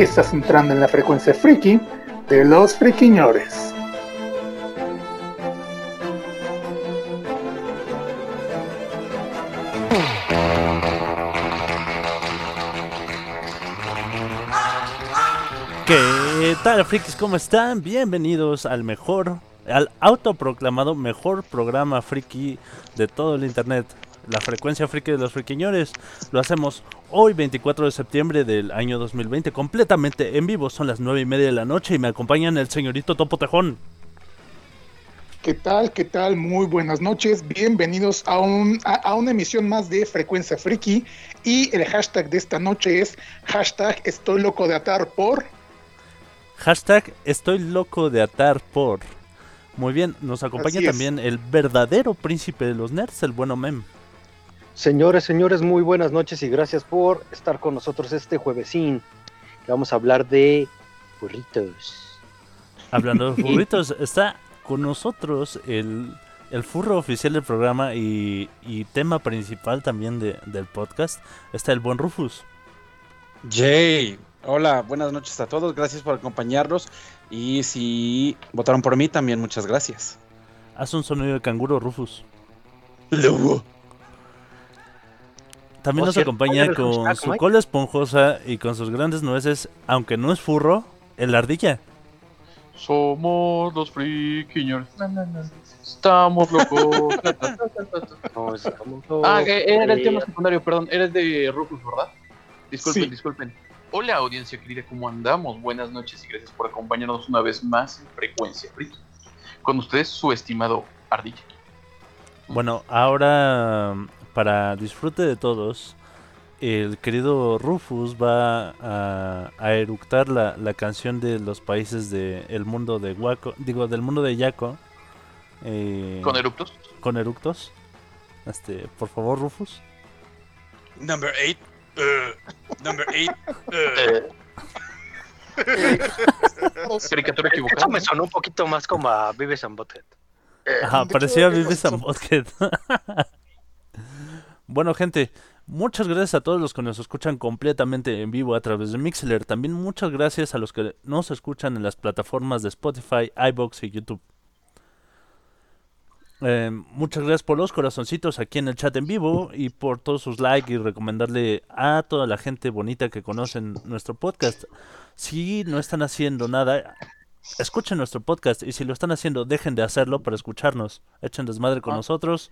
Estás entrando en la frecuencia friki de los friquiñores. ¿Qué tal, frikis? ¿Cómo están? Bienvenidos al mejor, al autoproclamado mejor programa friki de todo el internet. La frecuencia friki de los friquiñores. Lo hacemos hoy, 24 de septiembre del año 2020, completamente en vivo. Son las 9 y media de la noche y me acompañan el señorito Topo Tejón. ¿Qué tal? ¿Qué tal? Muy buenas noches. Bienvenidos a, un, a, a una emisión más de Frecuencia Friki. Y el hashtag de esta noche es hashtag estoy loco de atar por... Hashtag estoy loco de atar por. Muy bien, nos acompaña también el verdadero príncipe de los nerds, el bueno Mem. Señores, señores, muy buenas noches y gracias por estar con nosotros este juevesín. Que vamos a hablar de burritos. Hablando de burritos, está con nosotros el, el furro oficial del programa y, y tema principal también de- del podcast. Está el buen Rufus. Jay, hola, buenas noches a todos, gracias por acompañarnos y si votaron por mí también muchas gracias. Haz un sonido de canguro, Rufus. Lobo. También nos acompaña con su cola esponjosa y con sus grandes nueces, aunque no es furro, el ardilla. Somos los friquiñores. Estamos locos. No, estamos ah, que era el eh, tema secundario, perdón. Eres de Rufus, ¿verdad? Disculpen, Sí. disculpen. Hola, audiencia querida, ¿cómo andamos? Buenas noches y gracias por acompañarnos una vez más en Frecuencia Friki. Con ustedes, su estimado Ardilla. Bueno, ahora para disfrute de todos, el querido Rufus va a, a eructar la, la canción de los países del mundo de Waco, digo, del mundo de Yaco. eh, Con eructos. con eructos. Este, por favor, Rufus. Number 8. number 8. Caricatura Eso equivocada. me sonó un poquito más como a Vives and Butthead. Ajá, de parecía Vives eso- and Butthead. bueno, gente, muchas gracias a todos los que nos escuchan completamente en vivo a través de Mixler. También muchas gracias a los que nos escuchan en las plataformas de Spotify, iBox y YouTube. Eh, muchas gracias por los corazoncitos aquí en el chat en vivo y por todos sus likes y recomendarle a toda la gente bonita que conocen nuestro podcast. Si no están haciendo nada, escuchen nuestro podcast y si lo están haciendo, dejen de hacerlo para escucharnos. Echen desmadre con Ah. nosotros.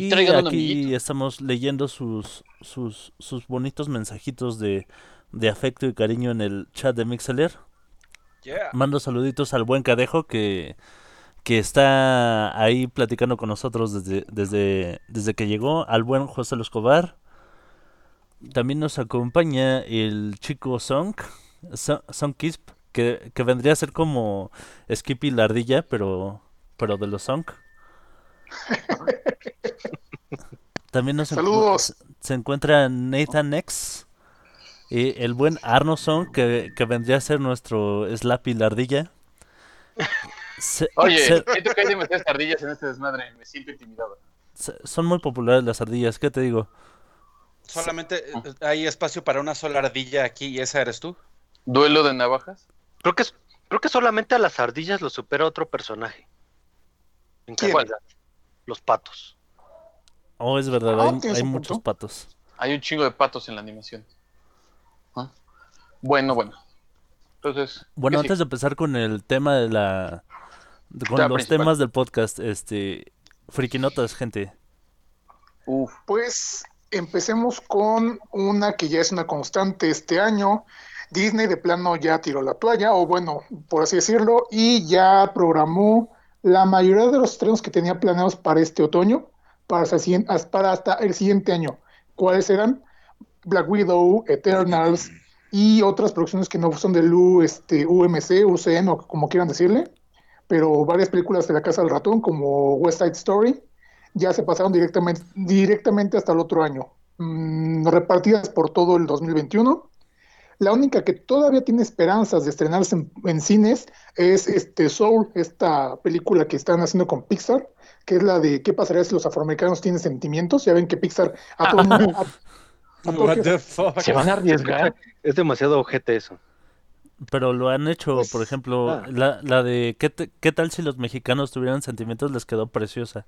Y traigan un aquí amiguito. estamos leyendo sus, sus, sus bonitos mensajitos de, de afecto y cariño en el chat de Mixeler. Yeah. Mando saluditos al buen Cadejo que, que está ahí platicando con nosotros desde, desde, desde que llegó. Al buen José Escobar. También nos acompaña el chico Song, Son- Songkisp, que, que vendría a ser como Skippy la ardilla, pero, pero de los Song. También nos encu- Saludos. se encuentra Nathan X. Y el buen Arno Song, que, que vendría a ser nuestro Slappy la ardilla. Se- Oye, se- siento que hay demasiadas ardillas en este desmadre. Me siento intimidado. se- son muy populares las ardillas, ¿qué te digo? Solamente eh, hay espacio para una sola ardilla aquí y esa eres tú. ¿Duelo de navajas? Creo que, creo que solamente a las ardillas lo supera otro personaje. En ¿Quién? calidad. Los patos. Oh, es verdad, Ah, hay, muchos patos. Hay un chingo de patos en la animación. Ah. Bueno, bueno. Entonces. Bueno, ¿qué antes de empezar con el tema de la... de- con los principal. temas del podcast, este... Frikinotas, gente. sigue? Uf. Pues empecemos con una que ya es una constante este año. Disney de plano ya tiró la toalla, o bueno, por así decirlo, y ya programó la mayoría de los estrenos que tenía planeados para este otoño, para hasta, hasta el siguiente año. ¿Cuáles eran? Black Widow, Eternals, y otras producciones que no son del U, este, UMC, UCN o como quieran decirle, pero varias películas de la Casa del Ratón como West Side Story ya se pasaron directamente, directamente hasta el otro año, mm, repartidas por todo el 2021. La única que todavía tiene esperanzas de estrenarse en, en cines es este Soul, esta película que están haciendo con Pixar, que es la de qué pasaría si los afroamericanos tienen sentimientos. Ya ven que Pixar a todo el mundo- a- a todo What que- the fuck? ¿Se van a arriesgar? Es demasiado ojete eso. Pero lo han hecho, Pues, por ejemplo, ah. la, la de ¿qué, te- ¿qué tal si los mexicanos tuvieran sentimientos? Les quedó preciosa.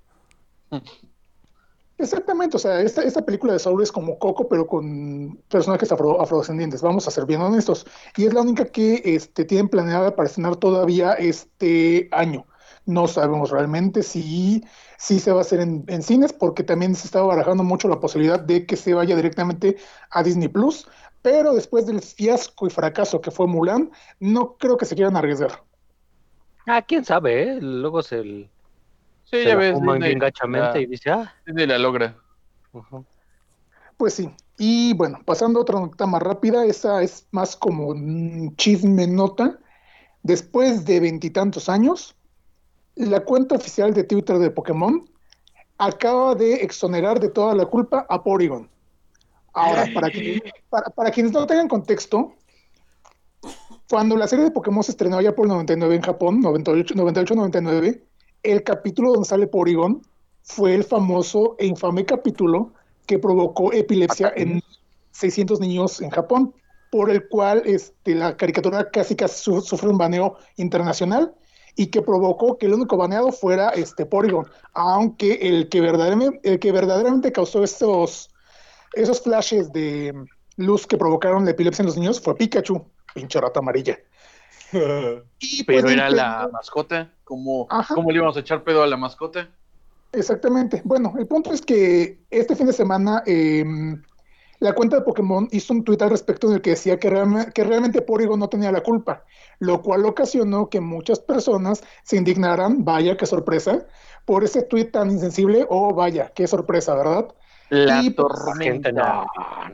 Exactamente, o sea, esta, esta película de Saul es como Coco, pero con personajes afro- afrodescendientes, vamos a ser bien honestos. Y es la única que este, tienen planeada para estrenar todavía este año. No sabemos realmente si, si se va a hacer en, en cines, porque también se estaba barajando mucho la posibilidad de que se vaya directamente a Disney Plus, pero después del fiasco y fracaso que fue Mulan, no creo que se quieran arriesgar. Ah, quién sabe, ¿eh? Luego se, Sí, se ya la ves. fuman Disney bien gachamente la- y dice, ah, Disney la logra. Pues sí. Y bueno, pasando a otra nota más rápida, esa es más como un chisme nota. Después de veintitantos años, la cuenta oficial de Twitter de Pokémon acaba de exonerar de toda la culpa a Porygon. Ahora, para, que- para, para quienes no tengan contexto, cuando la serie de Pokémon se estrenó ya por el 99 en Japón, 98-99, el capítulo donde sale Porygon fue el famoso e infame capítulo que provocó epilepsia en 600 niños en Japón, por el cual este, la caricatura casi casi su- sufre un baneo internacional y que provocó que el único baneado fuera este Porygon, aunque el que verdaderamente, el que verdaderamente causó esos, esos flashes de luz que provocaron la epilepsia en los niños fue Pikachu, pinche rata amarilla. Y, pues, Pero era Nintendo- la mascota. ¿Cómo. ¿Cómo le íbamos a echar pedo a la mascota? Exactamente. Bueno, el punto es que este fin de semana eh, la cuenta de Pokémon hizo un tuit al respecto en el que decía que, realme- que realmente Porygon no tenía la culpa, lo cual ocasionó que muchas personas se indignaran, vaya, qué sorpresa, por ese tuit tan insensible, o vaya, qué sorpresa, ¿verdad? La Y, pues, tormenta. no,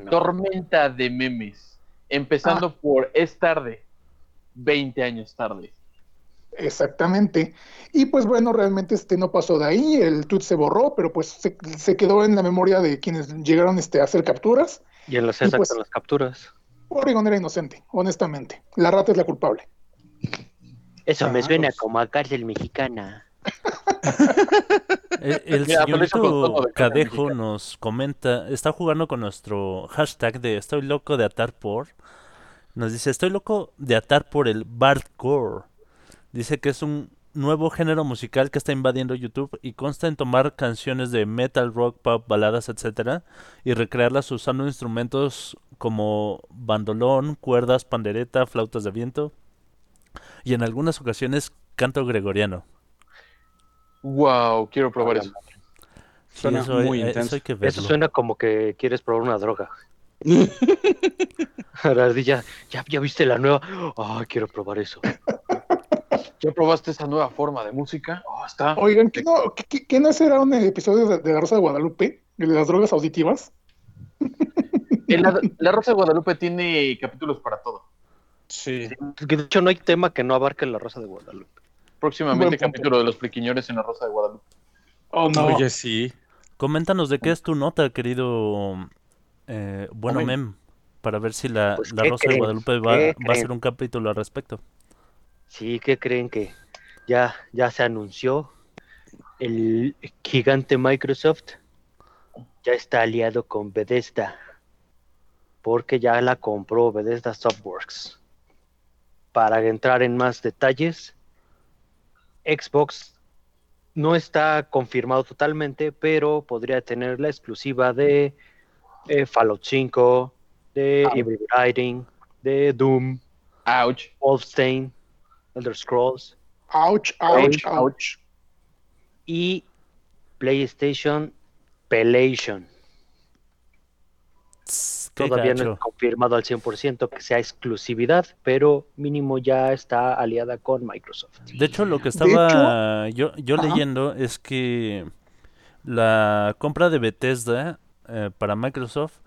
no. Tormenta de memes. Empezando Ah. por es tarde. 20 años tarde. Exactamente. Y pues bueno, realmente este no pasó de ahí, el tweet se borró, pero pues se, se quedó en la memoria de quienes llegaron este, a hacer capturas. Y en los Y pues- las capturas. Porygon era inocente, honestamente. La rata es la culpable. Eso me Ah, suena pues. como a cárcel mexicana. El, el Mira, señorito de Cadejo nos comenta, está jugando con nuestro hashtag de estoy loco de atar por. Nos dice, estoy loco de atar por el Bardcore. Dice que es un nuevo género musical que está invadiendo YouTube y consta en tomar canciones de metal, rock, pop, baladas, etcétera, y recrearlas usando instrumentos como bandolón, cuerdas, pandereta, flautas de viento y en algunas ocasiones canto gregoriano. Wow, quiero probar eso. Sí, Suena eso muy eh, intenso. eso hay que Eso verlo. suena como que quieres probar una droga. Di, ya, ya, viste la nueva. Ah, quiero probar eso. ¿Ya probaste esa nueva forma de música? Oh, está. Oigan, ¿qué no, qué- qué- no será un episodio de, de La Rosa de Guadalupe? El de las drogas auditivas. La, la Rosa de Guadalupe tiene capítulos para todo. Sí. Que de hecho no hay tema que no abarque la Rosa de Guadalupe. Próximamente capítulo de los pliquiñores en la Rosa de Guadalupe. Oh, no. Oye, sí. Coméntanos de qué es tu nota, querido eh, bueno Hombre. Mem, para ver si la, Pues, la ¿qué Rosa de? Guadalupe va, ¿Qué va a hacer un capítulo al respecto. Sí, ¿qué creen que ya, ya se anunció? El gigante Microsoft ya está aliado con Bethesda. Porque ya la compró Bethesda Softworks. Para entrar en más detalles, Xbox no está confirmado totalmente, pero podría tener la exclusiva de eh, Fallout 5, de Ah. Evil Riding, de Doom, Ouch. Wolfenstein, Elder Scrolls Ouch, ouch, Ouch, ouch. y PlayStation Pelation. Todavía no es confirmado al 100% que sea exclusividad, pero mínimo ya está aliada con Microsoft. De hecho, lo que estaba yo, yo Ajá. leyendo es que la compra de Bethesda eh, para Microsoft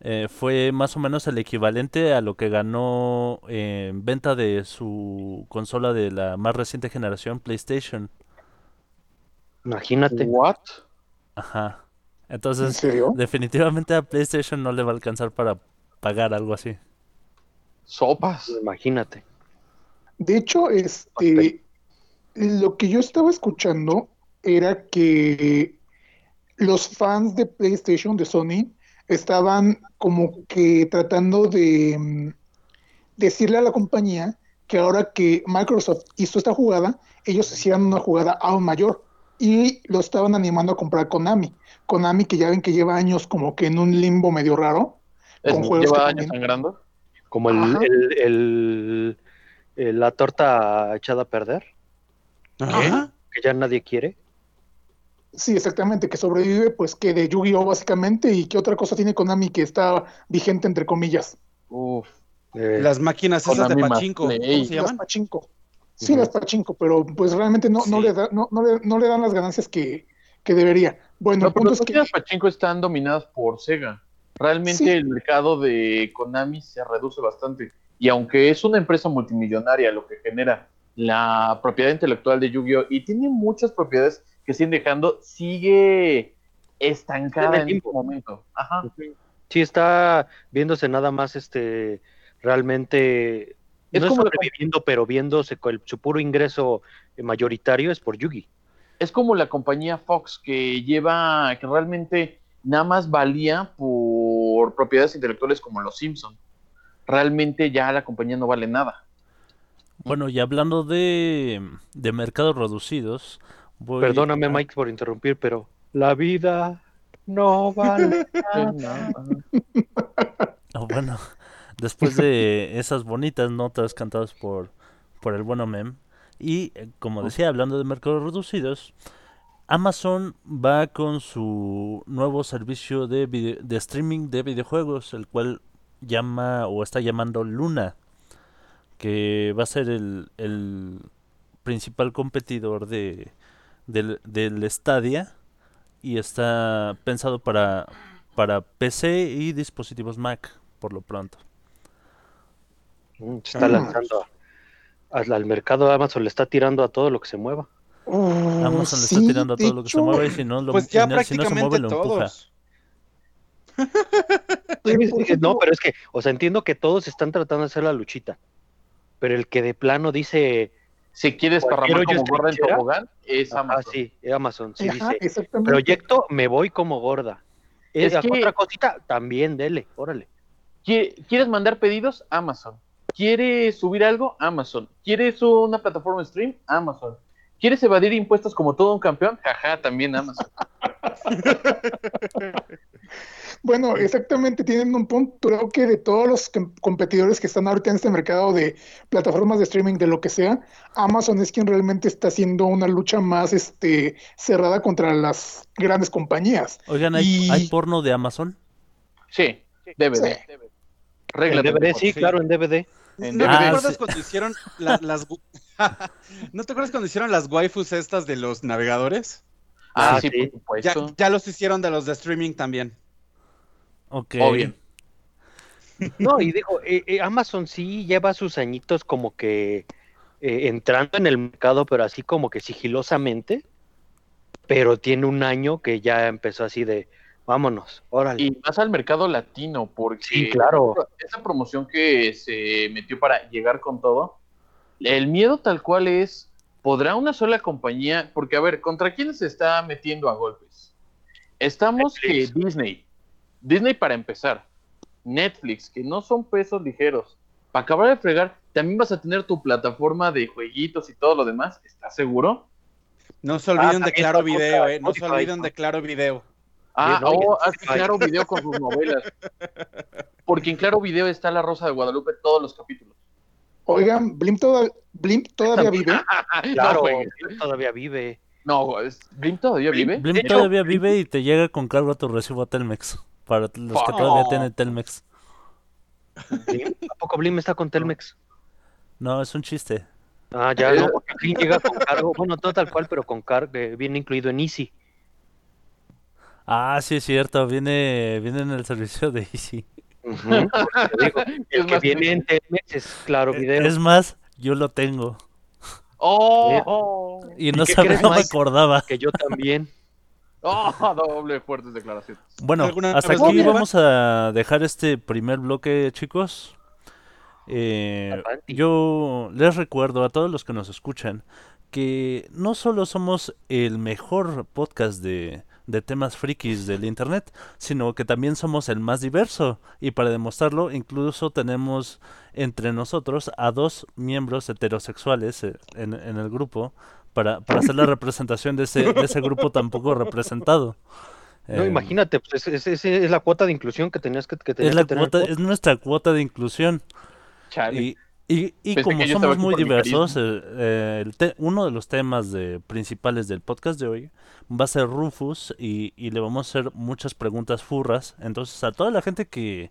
eh, fue más o menos el equivalente a lo que ganó en venta de su consola de la más reciente generación, PlayStation. Imagínate. ¿What? Ajá. ¿En Entonces, serio? definitivamente a PlayStation no le va a alcanzar para pagar algo así. Sopas. Imagínate. De hecho, este, lo que yo estaba escuchando era que los fans de PlayStation, de Sony, estaban como que tratando de mm, decirle a la compañía que ahora que Microsoft hizo esta jugada, ellos hicieran una jugada aún mayor y lo estaban animando a comprar Konami. Konami que ya ven que lleva años como que en un limbo medio raro. Es- Con juegos que ¿Lleva años también- sangrando? Como el, Ajá. el- el- el- la torta echada a perder, Ajá. que ya nadie quiere. Sí, exactamente, que sobrevive pues que de Yu-Gi-Oh básicamente y qué otra cosa tiene Konami que está vigente entre comillas. Uf. Eh, Las máquinas esas de Konami pachinko, ¿cómo se Las llaman? pachinko. Sí, Ujú. las pachinko, pero pues realmente no, le, da- no, no le, no le dan las ganancias que, que debería. Bueno, No, el pero punto las es que máquinas pachinko están dominadas por Sega. Realmente Sí. el mercado de Konami se reduce bastante. Y aunque es una empresa multimillonaria lo que genera la propiedad intelectual de Yu-Gi-Oh! y tiene muchas propiedades que siguen dejando, sigue estancada En el este momento. Ajá. sí está viéndose nada más este realmente Es no como la- sobreviviendo, pero viéndose con el- su puro ingreso eh, mayoritario es por Yugi. Es como la compañía Fox que lleva, que realmente nada más valía por propiedades intelectuales como los Simpson. Realmente ya la compañía no vale nada. Bueno, y hablando de, de mercados reducidos, voy Perdóname a- Mike por interrumpir, pero la vida no vale. Ah, bueno, después de esas bonitas notas cantadas por, por el bueno Mem, y eh, como decía, hablando de mercados reducidos, Amazon va con su nuevo servicio de, vide- de streaming de videojuegos, el cual llama o está llamando Luna, que va a ser el, el principal competidor de, del, del Stadia y está pensado para, para PC y dispositivos Mac por lo pronto. Mm, Se está Ah. lanzando a- al, al mercado Amazon le está tirando a todo lo que se mueva. uh, Amazon le sí, está tirando a todo lo que se mueve y si no, lo, Pues ya si no se mueve lo empuja. No, pero es que, o sea, entiendo que todos están tratando de hacer la luchita, pero el que de plano dice, Si quieres Cualquier parramar hoyo como gorda en tobogán, es ah, Amazon. sí, Amazon, sí ajá, dice, exactamente. proyecto me voy como gorda. Es Es que- otra cosita, también dele, órale. ¿Qui- ¿Quieres mandar pedidos? Amazon. ¿Quieres subir algo? Amazon. ¿Quieres una plataforma stream? Amazon. ¿Quieres evadir impuestos como todo un campeón? Jaja, también Amazon. Bueno, exactamente, tienen un punto. Creo que de todos los com- competidores que están ahorita en este mercado de plataformas de streaming, de lo que sea, Amazon es quien realmente está haciendo una lucha más este, cerrada contra las grandes compañías. Oigan, ¿hay, Y- ¿hay porno de Amazon? Sí, DVD. Sí. Regla En DVD, sí, sí. claro, en DVD. En ¿No te Ah, acuerdas sí. cuando hicieron la- las ¿No te acuerdas cuando hicieron las waifus estas de los navegadores? Ah, Ah, sí, sí. por Ya, ya los hicieron de los de streaming también. Ok. Obvio. No, y digo, eh, eh, Amazon sí lleva sus añitos como que eh, entrando en el mercado, pero así como que sigilosamente, pero tiene un año que ya empezó así de, vámonos, órale. Y más al mercado latino, porque Sí, claro. esa promoción que se metió para llegar con todo, el miedo tal cual es, ¿podrá una sola compañía? Porque, a ver, ¿contra quién se está metiendo a golpes? Estamos que. Disney, Disney para empezar, Netflix, que no son pesos ligeros. Para acabar de fregar, también vas a tener tu plataforma de jueguitos y todo lo demás, ¿estás seguro? No se olviden de también Claro Video, eh. No se olviden de Claro Video. Ah, Bien, oye, oh, Spotify. Claro Video con sus novelas. Porque en Claro Video está La Rosa de Guadalupe todos los capítulos. Oigan, Blimp, toda- Blimp todavía vive. Claro, no, él todavía vive. No, es- ¿Blim todavía vive? Blim De hecho- todavía vive y te llega con cargo a tu recibo a Telmex. Para los que Fuck. todavía No. tienen Telmex. ¿A poco Blim está con Telmex? No, es un chiste. Ah, ya, no, porque Blim llega con cargo, bueno, no tal cual, pero con cargo, viene incluido en Easy. Ah, sí es cierto, viene, viene en el servicio de Easy. Digo, Es que más, viene en Telmex es claro video. Es más, yo lo tengo. ¡Oh! Y no sabía, no me acordaba. Que yo también. ¡Oh! Doble fuertes declaraciones. Bueno, ¿Alguna hasta aquí vamos a dejar este primer bloque, chicos. Eh, yo les recuerdo a todos los que nos escuchan que no solo somos el mejor podcast de, de temas frikis del internet, sino que también somos el más diverso. Y para demostrarlo, incluso tenemos entre nosotros a dos miembros heterosexuales eh, en, en el grupo para, para hacer la representación de ese, de ese grupo tan poco representado. No, Eh, imagínate, pues es, es- es- la cuota de inclusión que tenías que, que, tenías es, la que tener. cuota, es nuestra cuota de inclusión. Chale. Y, y, como somos muy diversos, eh, eh, el te- uno de los temas de- principales del podcast de hoy va a ser Rufus y, y le vamos a hacer muchas preguntas furras. Entonces, a toda la gente que,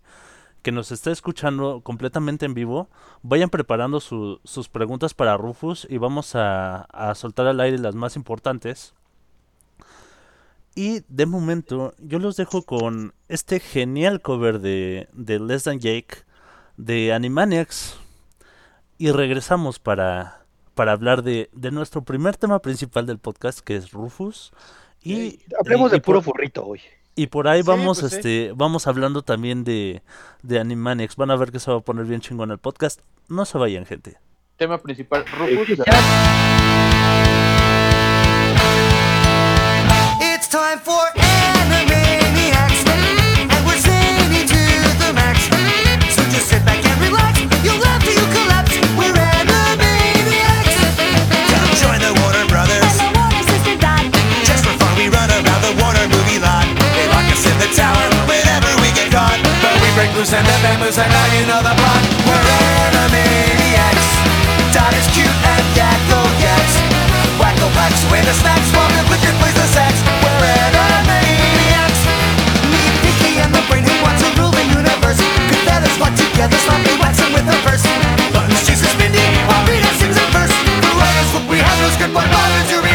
que nos está escuchando completamente en vivo, vayan preparando su- sus preguntas para Rufus y vamos a, a soltar al aire las más importantes. Y de momento, yo los dejo con este genial cover de, de Less Than Jake de Animaniacs. Y regresamos para, para hablar de, de nuestro primer tema principal del podcast, que es Rufus. Y, Hablemos y- de y puro por, furrito hoy. y por ahí Sí, vamos, pues sí. este, vamos hablando también de, de Animaniacs. Van a ver que se va a poner bien chingón el podcast. No se vayan, gente. Tema principal, Rufus. It's time for and the bamboos, now you know the plot. We're Animaniacs. Dot is cute and Yakko yaks. Wacko packs away the snacks while liquor plays the sax. We're Animaniacs. Meet Pinky and the brain who wants to rule the universe. Good feathers flock together, sloppy waxing with a verse. Buttons chases Mindy while Rita sings a verse. Writers, what we have no script but bother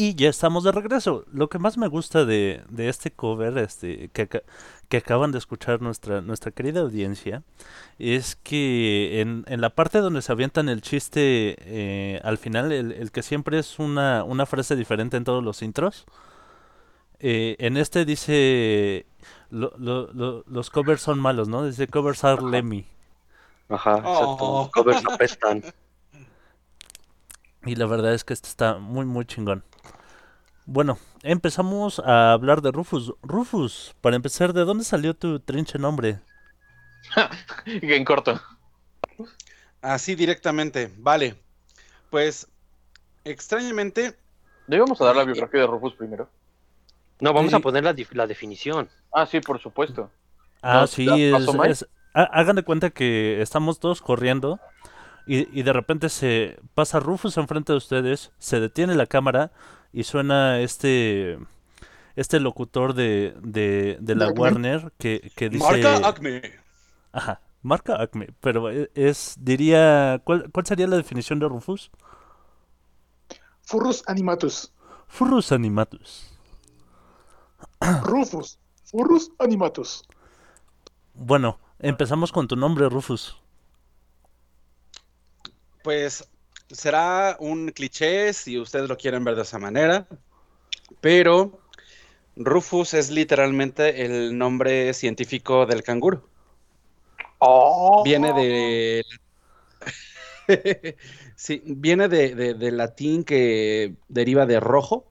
Y ya estamos de regreso. Lo que más me gusta de, de este cover este, que, que acaban de escuchar nuestra, nuestra querida audiencia es que en, en la parte donde se avientan el chiste eh, al final, el, el que siempre es una, una frase diferente en todos los intros, eh, en este dice lo- lo- lo- los covers son malos, ¿no? Dice covers are Lemmy. Ajá, exacto. Oh. Los covers apestan. Y la verdad es que este está muy, muy chingón. Bueno, empezamos a hablar de Rufus. Rufus, para empezar, ¿de dónde salió tu trinche nombre? En corto. Así directamente, vale. Pues, extrañamente, ¿No íbamos a dar la biografía de Rufus primero? No, vamos Sí. a poner la, la definición. Ah, sí, por supuesto. Ah, ¿No sí, es, es- Hagan de cuenta que estamos todos corriendo y, y de repente se pasa Rufus enfrente de ustedes, se detiene la cámara y suena este este locutor de, de, de la Acme. Warner que, que dice... marca Acme. Ajá, marca Acme, pero e- es, diría, ¿cuál, ¿cuál sería la definición de Rufus? Furrus animatus. Furrus animatus. Rufus. Furrus animatus. Bueno, empezamos con tu nombre, Rufus. Pues será un cliché si ustedes lo quieren ver de esa manera, pero Rufus es literalmente el nombre científico del canguro. Oh. Viene de... sí, viene de, de- de latín que deriva de rojo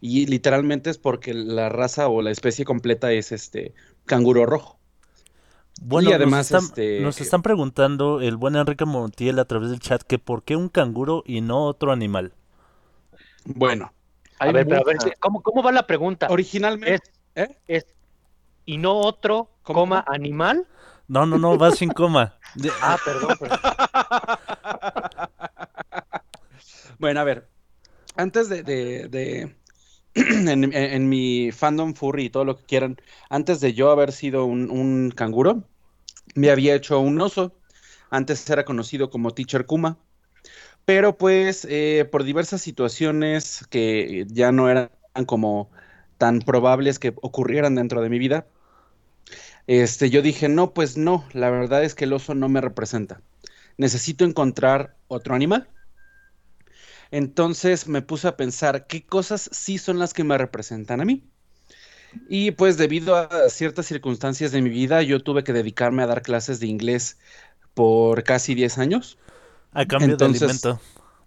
y literalmente es porque la raza o la especie completa es este canguro rojo. Bueno, Y además, nos, están, este, nos están preguntando el buen Enrique Montiel a través del chat que por qué un canguro y no otro animal. Bueno, A ver, pero a ver. ¿cómo, cómo va la pregunta? originalmente... ¿eh? Es, y no otro, ¿Cómo, coma, animal. No, no, no, va sin coma. De- Ah, perdón, perdón. Bueno, a ver. antes de, de- de- en, mi fandom furry y todo lo que quieran, antes de yo haber sido un, un canguro, me había hecho un oso. Antes era conocido como Teacher Kuma. Pero pues eh, por diversas situaciones que ya no eran como tan probables que ocurrieran dentro de mi vida, este, yo dije, no, pues no, la verdad es que el oso no me representa. Necesito encontrar otro animal. Entonces me puse a pensar qué cosas sí son las que me representan a mí. Y pues debido a ciertas circunstancias de mi vida, yo tuve que dedicarme a dar clases de inglés por casi 10 años. A cambio Entonces- de alimento.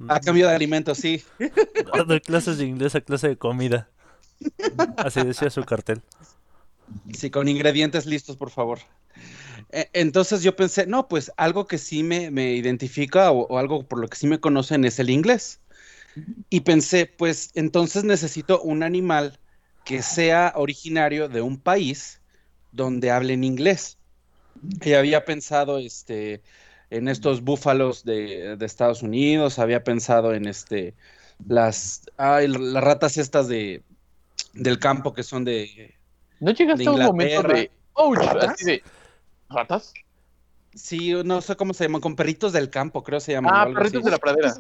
A cambio de alimentos, sí. De clases de inglés a clase de comida. Así decía su cartel. Sí, con ingredientes listos, por favor. E- Entonces yo pensé, no, pues algo que sí me, me identifica o, o algo por lo que sí me conocen es el inglés. Y pensé, pues entonces necesito un animal que sea originario de un país donde hablen inglés. Y había pensado este, en estos búfalos de, de Estados Unidos, había pensado en este, las, las ratas estas de, del campo que son de, ¿No llegaste De a un momento de. ¡Ouch! Así de. ¿Ratas? Sí, no sé cómo se llaman, con perritos del campo, creo se llaman. o Ah, algo perritos así. de la pradera.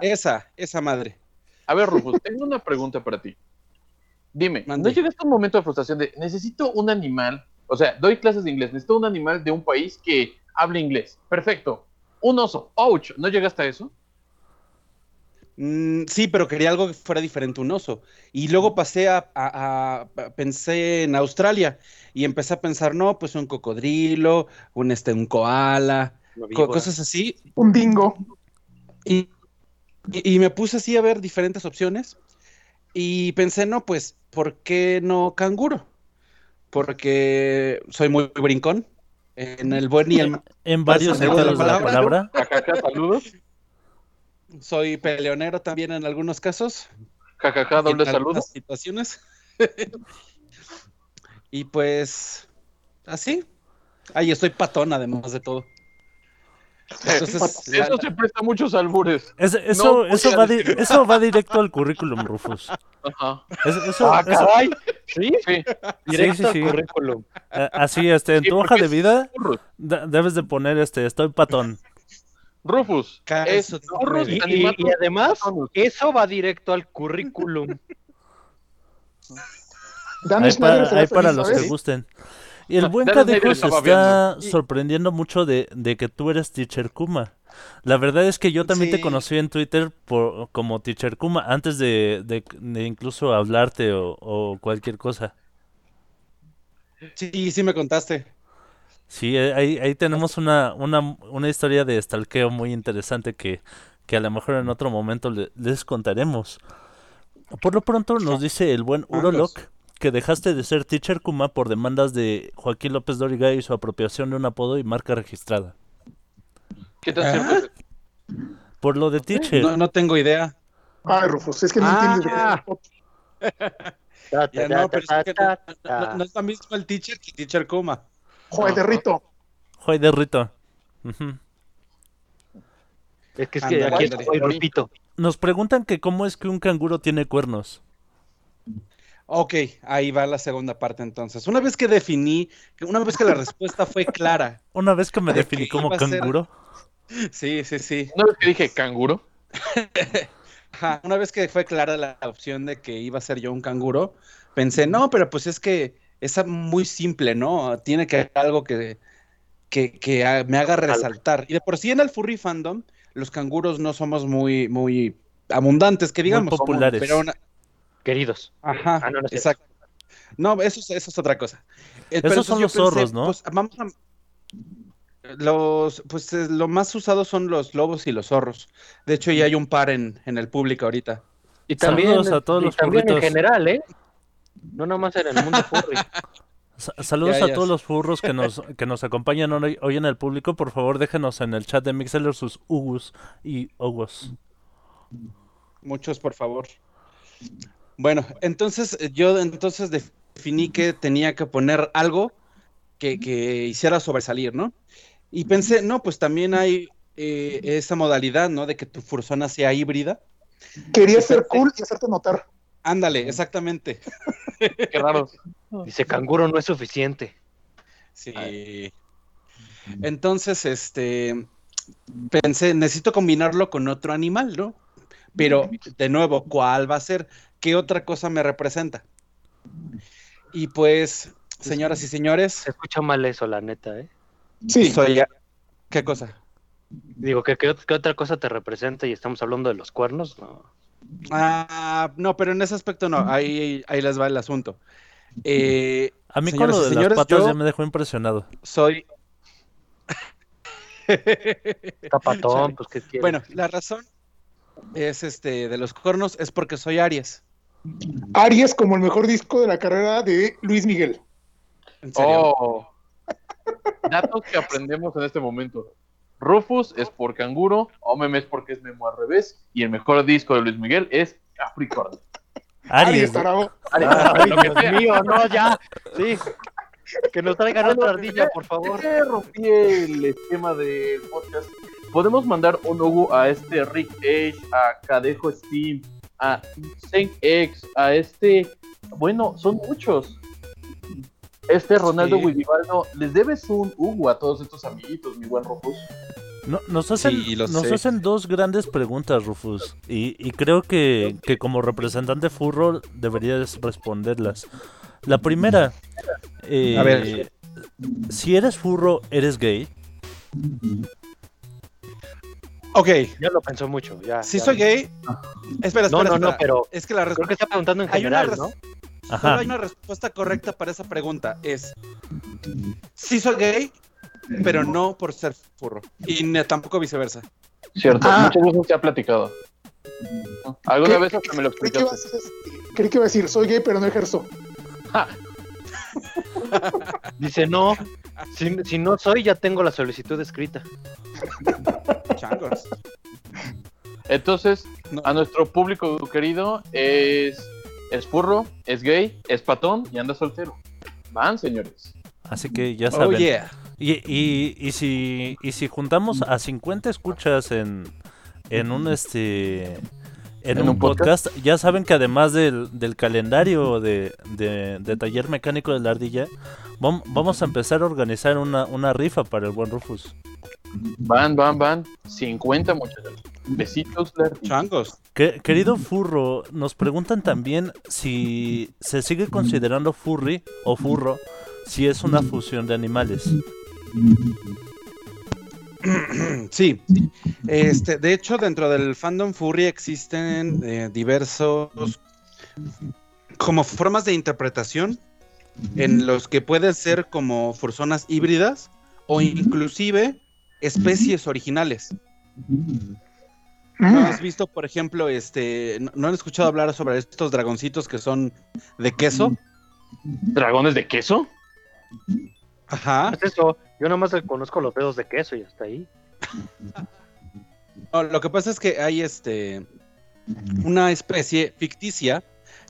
Esa, esa madre. A ver, Rufus, tengo una pregunta para ti. Dime, Mande. ¿no llegaste a un momento de frustración de necesito un animal? O sea, doy clases de inglés, necesito un animal de un país que hable inglés. Perfecto. Un oso. ¡Ouch! ¿No llegaste a eso? Mm, sí, pero quería algo que fuera diferente, un oso. Y luego pasé a, a- a- pensé en Australia y empecé a pensar, no, pues un cocodrilo, un, este, un koala, co- cosas así. Un dingo. Y, y- y me puse así a ver diferentes opciones y pensé, no, pues, ¿por qué no canguro? Porque soy muy brincón. En el buen y el mal. En varios sentidos de la palabra. palabra. Jajaja, saludos. Soy peleonero también en algunos casos. Jajaja, doble en saludo. algunas situaciones. y pues, así. Ahí estoy patón, además de todo. Entonces, Eso se presta a muchos albures. Es- eso, No eso, va di- eso va directo al currículum, Rufus. Ajá. Es- eso- ¡Ah, eso- caray! ¿Sí? Sí. Directo sí, al sí. currículum. eh, así, este, en Sí, tu hoja de vida debes de poner, este, estoy patón. Rufus, es Y, y- animales, y además, eso va directo al currículum. Schneider para, ahí para los que gusten. Y el buen Dale, Cadejo Snyder se está sorprendiendo mucho de, de que tú eres Teacher Kuma. La verdad es que yo también te conocí en Twitter por, como Teacher Kuma antes de, de- de incluso hablarte o, o cualquier cosa. sí, sí me contaste. Sí, eh, ahí, ahí tenemos una, una, una historia de stalkeo muy interesante que, que a lo mejor en otro momento le- les contaremos. Por lo pronto nos dice el buen Urolok que dejaste de ser Teacher Kuma por demandas de Joaquín López Dóriga y su apropiación de un apodo y marca registrada. ¿Qué tan cierto es? Por lo de Teacher. No, no tengo idea. Ay, Rufus, es que no Ah. entiendes. Ya no, pero es que no, no- no es lo mismo el teacher que el teacher Kuma. Joder, de Rito. Joy de Rito. Ujú. Es que es que aquí estoy repito. Nos preguntan que cómo es que un canguro tiene cuernos. Ok, ahí va la segunda parte entonces. Una vez que definí, una vez que la respuesta fue clara. Una vez que me De definí que como ser- canguro. Sí, sí, sí. Una vez que dije canguro, Ajá, una vez que fue clara la opción de que iba a ser yo un canguro, pensé, no, pero pues es que es muy simple, ¿no? Tiene que haber algo que, que, me haga resaltar. Y de por sí en el furry fandom, los canguros no somos muy, muy abundantes, que digamos. populares. Pero una- Queridos. Ajá, Ah, no, no cierto. exacto. No, eso, es- eso es otra cosa. Eh, pero Esos son entonces los zorros, ¿no? Pues, vamos a... Los, pues eh, lo más usados son los lobos y los zorros. De hecho, ya hay un par en, en el público ahorita. Y también, Saludos a todos y los también en general, ¿eh? No nomás en el mundo furry. Sa- Saludos Ya, a todos los furros que nos, que nos acompañan hoy, hoy en el público. Por favor, déjenos en el chat de Mixeler sus ugus y ogos. Muchos, por favor. Bueno, entonces eh, yo entonces definí que tenía que poner algo que, que hiciera sobresalir, ¿no? Y pensé, no, pues también hay eh, esa modalidad, ¿no? De que tu fursona sea híbrida. Quería ser cool y hacerte notar. Ándale, exactamente. Qué raro. Dice canguro no es suficiente. Sí. Entonces, este, pensé, necesito combinarlo con otro animal, ¿no? Pero, de nuevo, ¿cuál va a ser? ¿Qué otra cosa me representa? Y pues, señoras y señores, Se escucha mal eso, la neta, ¿eh? Sí, soy... ¿Qué cosa? Digo, ¿qué, qué, qué otra cosa te representa? Y estamos hablando de los cuernos, ¿no? Ah, no, pero en ese aspecto no, ahí, ahí les va el asunto. Eh, A mí con lo de señores, las patas yo- ya me dejó impresionado. soy... Está patón, Chale. pues ¿qué quieres? Bueno, la razón es este de los cornos es porque soy Aries. Aries como el mejor disco de la carrera de Luis Miguel. En serio. Oh. Datos que aprendemos en este momento. Rufus es por canguro, Omem es porque es Memo al revés, y el mejor disco de Luis Miguel es Capricornio. Aries. tarado. Ay, Dios mío, no, ya. Sí. Que nos traigan otra ardilla, por favor. Ya rompí el esquema del podcast. Podemos mandar un Hugo a este Rick Age, a Cadejo Steam, a Saint X, a este. Bueno, son muchos. Este Ronaldo Sí. Willibaldo, les debes un Hugo a todos estos amiguitos, mi buen Rufus. No- nos hacen, Sí, lo nos sé. hacen dos grandes preguntas, Rufus. Y, y creo que, que como representante furro deberías responderlas. La primera, eh, A ver. si eres furro, ¿eres gay? Ok, Ya lo pensó mucho, ya. si ya. soy gay. Espera, espera, No, no, no, pero Es que la creo que respuesta. está preguntando en una general, ¿no? Solo Ajá. hay una respuesta correcta para esa pregunta. Es sí soy gay, pero no por ser furro. Y ne- tampoco viceversa. Cierto, Ah. muchas veces se ha platicado. Alguna vez hasta me lo Creí que, iba a explicaste. decir, creí que iba a decir, soy gay, pero no ejerzo. Dice, no, si, si no soy, ya tengo la solicitud escrita. Changos. Entonces, No. a nuestro público querido es, es furro, es gay, es patón y anda soltero. Van, señores. Así que ya Oh, saben. yeah. Y, y, y si, y si juntamos a 50 escuchas en, en un este en, ¿En un, un podcast? podcast, ya saben que además del, del calendario de, de- de taller mecánico de la ardilla, vam- vamos a empezar a organizar una, una rifa para el buen Rufus. Van, van, van. 50 muchachos. Besitos. Changos. Que- querido Furro, nos preguntan también si se sigue considerando furry o furro si es una fusión de animales. Sí, este, de hecho dentro del fandom furry existen eh, diversos como formas de interpretación en los que pueden ser como personas híbridas o inclusive especies originales. ¿No has visto, por ejemplo, este, no, no han escuchado hablar sobre estos dragoncitos que son de queso? ¿Dragones de queso? Ajá. Es eso, yo nada más conozco los dedos de queso y hasta ahí. No, lo que pasa es que hay este una especie ficticia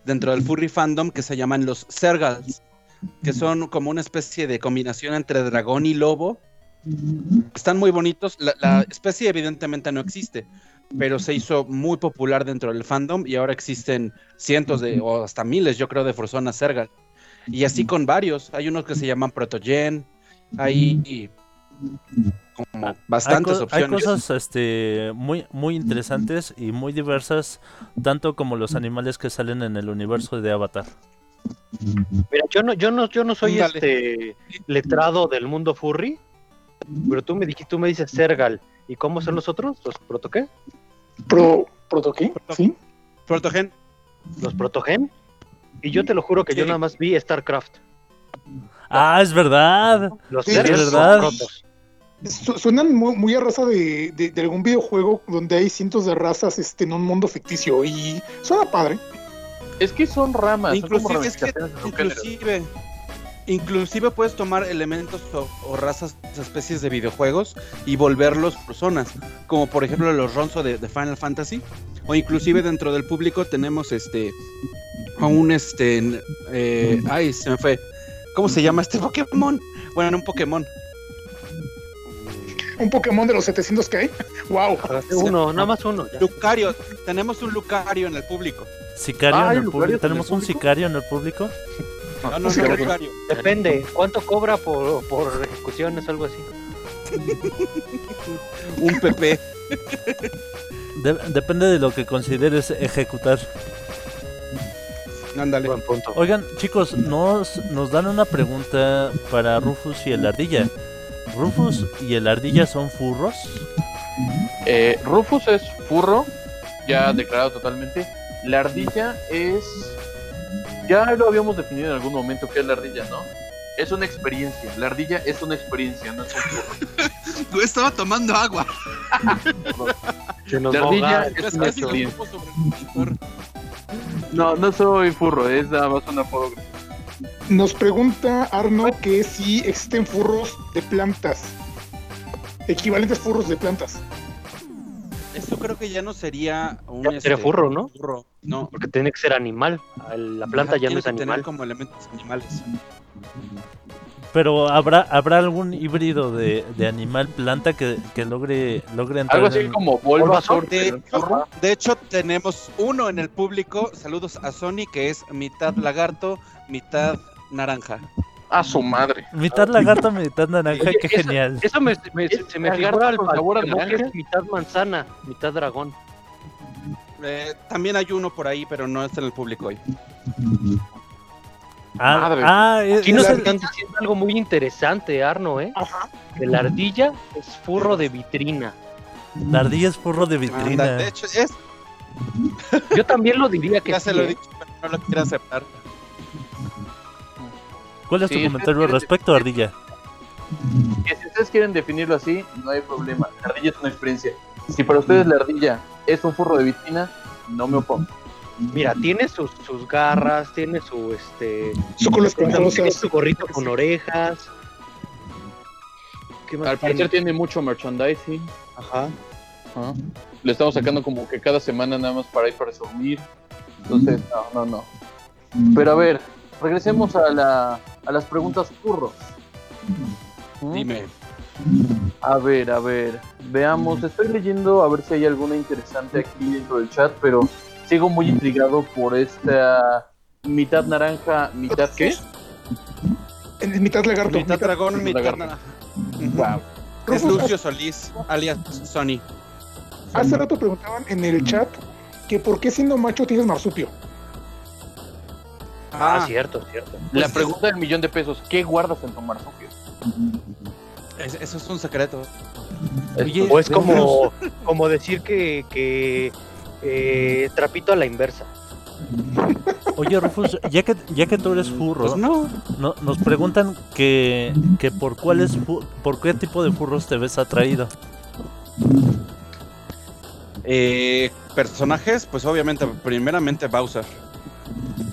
dentro del furry fandom que se llaman los Sergals, que son como una especie de combinación entre dragón y lobo. Están muy bonitos. La, la especie evidentemente no existe, pero se hizo muy popular dentro del fandom y ahora existen cientos de o hasta miles, yo creo, de personas Sergal. Y así con varios. Hay unos que se llaman Protogen, hay como bastantes hay, co- hay opciones. cosas este, muy, muy interesantes y muy diversas, tanto como los animales que salen en el universo de Avatar. Mira, yo no, yo no, yo no soy Dale. este letrado del mundo furry, pero tú me dijiste, tú me dices Sergal. ¿Y cómo son los otros? ¿Los proto qué? Pro, ¿Proto qué? ¿Sí? Protogen. ¿Los protogen? Y yo te lo juro que yo nada más vi StarCraft. Ah, es verdad. Los Sí, es son verdad. Suenan muy, muy a raza de, de- de algún videojuego donde hay cientos de razas este, en un mundo ficticio y suena padre. Es que son ramas, son como Inclusive, es que, inclusive, inclusive puedes tomar elementos o, o razas, especies de videojuegos y volverlos personas, como por ejemplo los Ronzo de, de Final Fantasy, o inclusive dentro del público tenemos este a un este, eh, ay se me fue, ¿cómo se llama este Pokémon? Bueno, un Pokémon. un Pokémon de los 700 que hay. ¡Wow! Uno, nada más uno. ya. Lucario, tenemos un Lucario en el público. Sicario Ah, en ¿hay el público. el ¿Tenemos un sicario en el público? No, no, no, Lucario. Depende, ¿cuánto cobra por, por ejecuciones o algo así? Un PP. De- depende de lo que consideres ejecutar. Ándale. Buen punto. Oigan, chicos, nos, nos dan una pregunta para Rufus y el ardilla. ¿Rufus y el ardilla son furros? Eh, Rufus es furro, ya declarado totalmente. La ardilla es. Ya lo habíamos definido en algún momento que es la ardilla, ¿no? Es una experiencia. La ardilla es una experiencia, no es un furro. Estaba tomando agua. Nos La a ardilla es una experiencia. No, no soy furro, es nada más una apodo. Nos pregunta Arno que si existen furros de plantas. Equivalentes furros de plantas. Esto creo que ya no sería un Ya sería furro, ¿no? furro. No. Porque tiene que ser animal. La planta Ajá, ya no es que tener animal. como elementos animales. Pero habrá habrá algún híbrido de, de animal planta que, que logre logre entrar Algo así en- como Bulbasaur. De de hecho, tenemos uno en el público. Saludos a Sony, que es mitad lagarto, mitad naranja. A su madre. mitad lagarto, mitad naranja, Oye, qué eso- genial. Eso me, me- Es se me figura al naranja. es mitad manzana, mitad dragón. Eh, también hay uno por ahí, pero no está en el público hoy. Ah, madre. ah, es- Aquí nos es el- están diciendo algo muy interesante, Arno, ¿eh? Ajá. Que la ardilla es furro de vitrina. la ardilla es furro de Anda, vitrina. de hecho, es, Yo también lo diría que ya sí, se lo he ¿eh? dicho, pero no lo quiere aceptar. ¿Cuál es tu comentario al es- respecto, ardilla? Que si ustedes quieren definirlo así, no hay problema. La ardilla es una experiencia. Si para ustedes la ardilla es un furro de vitrina, no me opongo. Mira, tiene sus, sus garras, tiene su este Su cola tiene esponjosa. su gorrito con orejas. ¿Qué más Al tiene? parecer tiene mucho merchandising. Ajá. Ajá. Le estamos sacando como que cada semana nada más para ir para dormir. Entonces, no, no, no. Pero a ver, regresemos a, la, a las preguntas furros. ¿Mm? Dime. A ver, a ver, veamos, estoy leyendo a ver si hay alguna interesante aquí dentro del chat, pero sigo muy intrigado por esta mitad naranja, mitad qué? En mitad lagarto. Mitad dragón, mitad naranja. Wow. Es Lucio Solís, alias Sony. Hace rato preguntaban en el chat que por qué siendo macho tienes marsupio. Ah, Ah, cierto, cierto. La pregunta del millón de pesos, ¿qué guardas en tu marsupio? es- eso es un secreto. Oye, O es como, como decir que, que eh, trapito a la inversa. Oye, Rufus, ya que, ya que tú eres furro, Pues no. no- nos preguntan que, que por cuáles fu- por qué tipo de furros te ves atraído. Eh, personajes, pues obviamente, primeramente Bowser.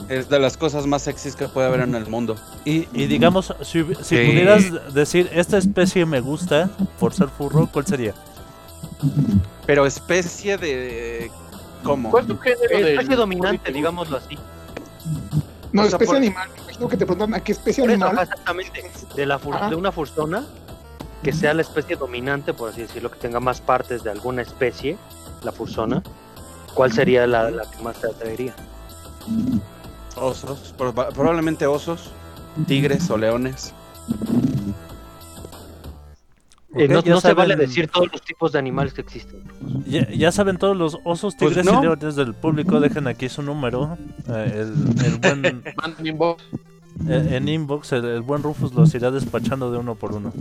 Es de las cosas más sexys que puede haber en el mundo. Y, y digamos, si, pudieras decir, esta especie me gusta por ser furro, ¿cuál sería? Pero especie de... ¿Cómo? ¿Cuál es tu género Especie dominante, digámoslo así. No, O sea, especie por- animal. Me imagino que te preguntan a qué especie Por eso, animal. exactamente. De, la fur- de una fursona que sea la especie dominante, por así decirlo, que tenga más partes de alguna especie, la fursona. ¿Cuál sería la, la que más te atraería? Osos, proba- probablemente osos, tigres o leones. Eh, Ok, no no se vale decir todos los tipos de animales que existen. Ya, ya saben todos los osos, Pues tigres no. y leones del público, dejen aquí su número. eh, el, el buen, Manden inbox. eh, en inbox, el, el buen Rufus los irá despachando de uno por uno.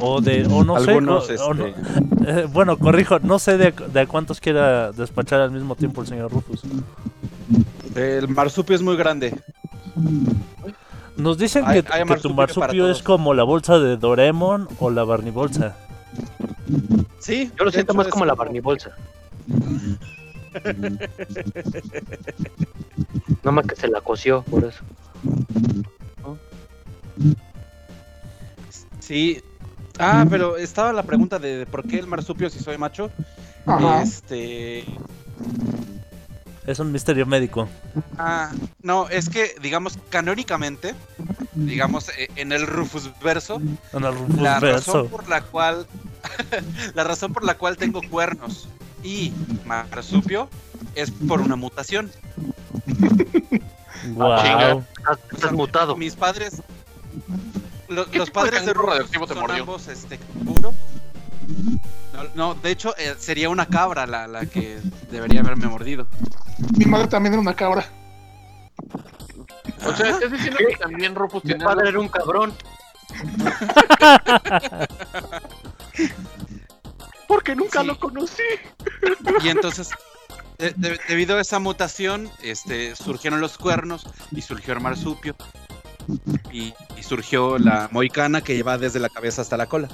O de, o no Algunos, sé, o- o no- este, eh, bueno, corrijo, no sé de, de a cuántos quiera despachar al mismo tiempo el señor Rufus. el marsupio es muy grande. Nos dicen Hay- que, hay que tu marsupio es como la bolsa de Doraemon o la Barney bolsa. Sí, Yo lo siento más como la Barney Bolsa. No más que se la coció, por eso. Sí. Ah, pero estaba la pregunta de, de por qué el marsupio si soy macho. Ajá. Este. Es un misterio médico. Ah, no, es que, digamos, canónicamente, digamos, eh, en el Rufus verso, En el Rufus la verso. razón por la cual la razón por la cual tengo cuernos y marsupio es por una mutación. Wow. Estás, estás mutado. Mis padres. lo- ¿Qué los tipo de padres de canguro Rufus radioactivo te son mordió? ambos este. No, no, de hecho, eh, sería una cabra la, la que debería haberme mordido. Mi madre también era una cabra. O sea, estás diciendo que también Rufus Mi tiene padre algo- era un cabrón. Porque nunca Sí. lo conocí. Y entonces, de- de- debido a esa mutación, este, surgieron los cuernos y surgió el marsupio. Y, y surgió la moicana que lleva desde la cabeza hasta la cola.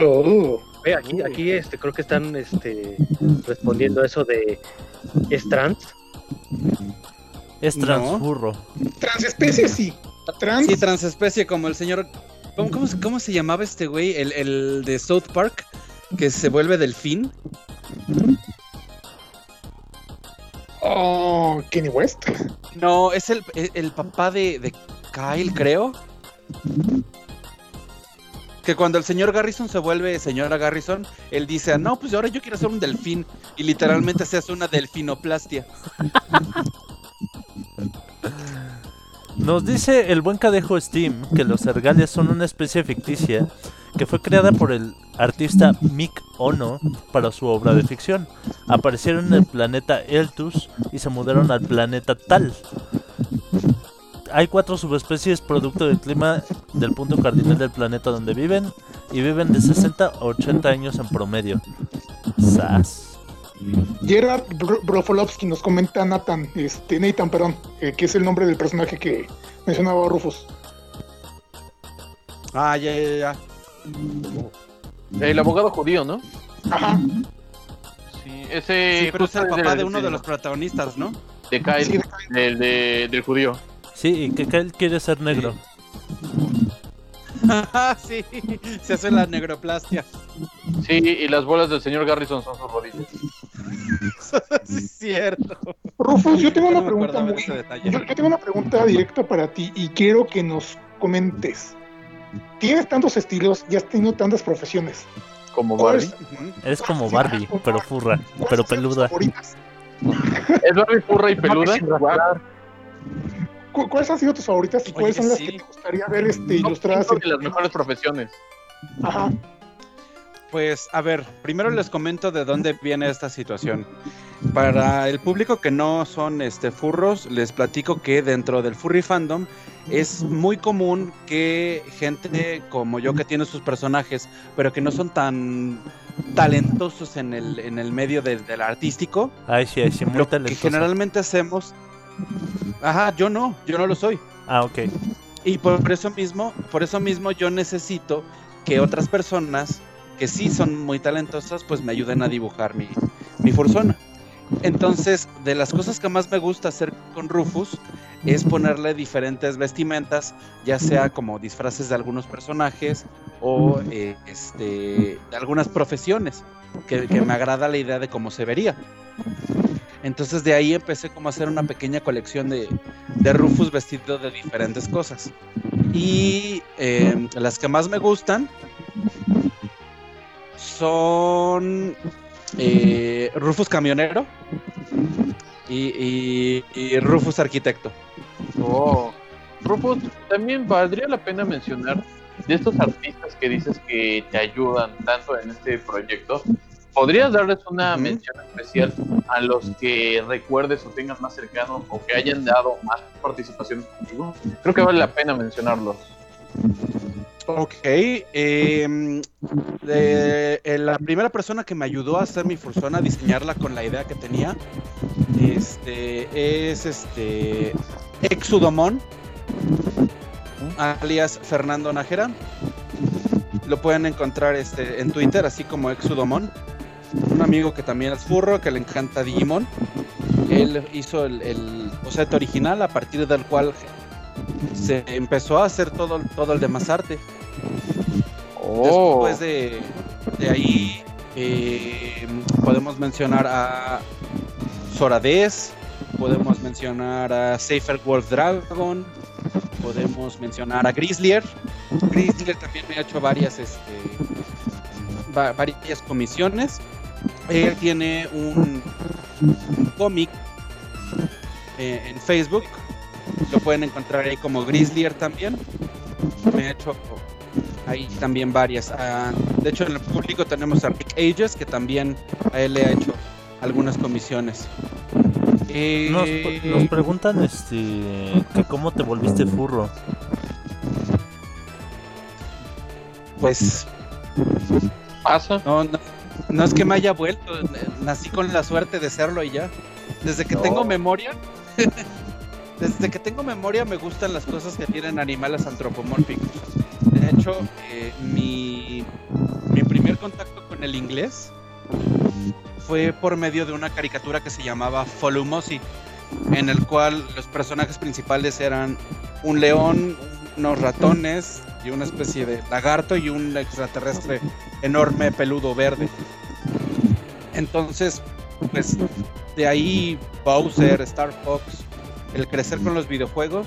Oh. Ve, aquí, aquí este, creo que están este, respondiendo a eso de ¿es trans? Es No. transfurro. Transespecie, sí. Trans. Sí, transespecie como el señor... ¿Cómo, cómo, se- cómo se llamaba este güey? El, el de South Park, que se vuelve delfín. Oh, Kenny West. No, es el, el- el papá de, de Kyle, creo. Que cuando el señor Garrison se vuelve señora Garrison, él dice, "Ah, no, pues ahora yo quiero ser un delfín. Y literalmente se hace una delfinoplastia. Nos dice el buen cadejo Steam que los ergales son una especie ficticia que fue creada por el artista Mick Ono para su obra de ficción. Aparecieron en el planeta Eltus y se mudaron al planeta Tal. Hay cuatro subespecies producto del clima del punto cardinal del planeta donde viven y viven de 60 a 80 años en promedio. Sas. Gerard Bro- Brofolovsky nos comenta Nathan, este, Nathan, perdón, eh, que es el nombre del personaje que mencionaba Rufus. Ah, ya, ya, ya. El abogado judío, ¿no? Ajá. Sí, ese. Sí, pero es el papá de uno de los protagonistas, ¿no? De Kyle, Sí, del, de- del judío. Sí, y que que él quiere ser negro. Sí, se hace la negroplastia. Sí, y las bolas del señor Garrison son sus rodillas. sí, es cierto. Rufus, yo tengo una No pregunta muy- yo, yo tengo una pregunta directa para ti y quiero que nos comentes. Tienes tantos estilos y has tenido tantas profesiones. Como ¿Cuáles- Barbie. Ujú. Es como Barbie, pero furra, pero peluda. ¿Es Barbie furra y peluda? Guau. ¿Cu- ¿Cuáles han sido tus favoritas y Oye, cuáles son las sí. que te gustaría ver este, Top ilustradas? en- de las mejores profesiones. Ajá. Pues a ver, primero les comento de dónde viene esta situación. Para el público que no son este furros, les platico que dentro del furry fandom es muy común que gente como yo que tiene sus personajes, pero que no son tan talentosos en el, en el medio de- del artístico, Ay, sí, ay, sí, muy lo que generalmente hacemos... Ajá, yo no, yo no lo soy. Ah, ok. Y por eso mismo, por eso mismo yo necesito que otras personas que sí son muy talentosas, pues me ayuden a dibujar mi, mi fursona. Entonces, de las cosas que más me gusta hacer con Rufus es ponerle diferentes vestimentas, ya sea como disfraces de algunos personajes o eh, este, de algunas profesiones, que, que me agrada la idea de cómo se vería. Entonces de ahí empecé como a hacer una pequeña colección de, de Rufus vestido de diferentes cosas. Y eh, las que más me gustan son eh, Rufus camionero y, y- y Rufus arquitecto. Oh. Rufus, también valdría la pena mencionar de estos artistas que dices que te ayudan tanto en este proyecto. ¿Podrías darles una mención especial a los que recuerdes o tengas más cercanos o que hayan dado más participación contigo? Creo que vale la pena mencionarlos. Ok, em, de- eh, la primera persona que me ayudó a hacer mi fursona, a diseñarla con la idea que tenía, este, es este Exudomon, alias Fernando Nájera. Lo pueden encontrar este, en Twitter, así como Exudomon. Un amigo que también es furro, que le encanta Digimon. Él hizo el, el boceto original a partir del cual se empezó a hacer todo, todo el demás arte. Oh. Después de, de ahí eh, podemos mencionar a Sorades, podemos mencionar a Safer Wolf Dragon, podemos mencionar a Grizzlier. Grizzlier también me ha hecho varias, este, va- varias comisiones. Él tiene un, un cómic eh, en Facebook. Lo pueden encontrar ahí como Grizzlier también. Me ha hecho ahí también varias. Ah, de hecho, en el público tenemos a Rick Ages, que también a él le ha hecho algunas comisiones. Eh, Nos, nos preguntan este que cómo te volviste furro. pues Pasa. no, no, no es que me haya vuelto, n- nací con la suerte de serlo y ya. Desde que No. tengo memoria, desde que tengo memoria me gustan las cosas que tienen animales antropomórficos. De hecho, eh, mi, mi primer contacto con el inglés fue por medio de una caricatura que se llamaba Volumosi, en el cual los personajes principales eran un león, unos ratones y una especie de lagarto y un extraterrestre enorme, peludo, verde. Entonces, pues de ahí Bowser, Star Fox, el crecer con los videojuegos,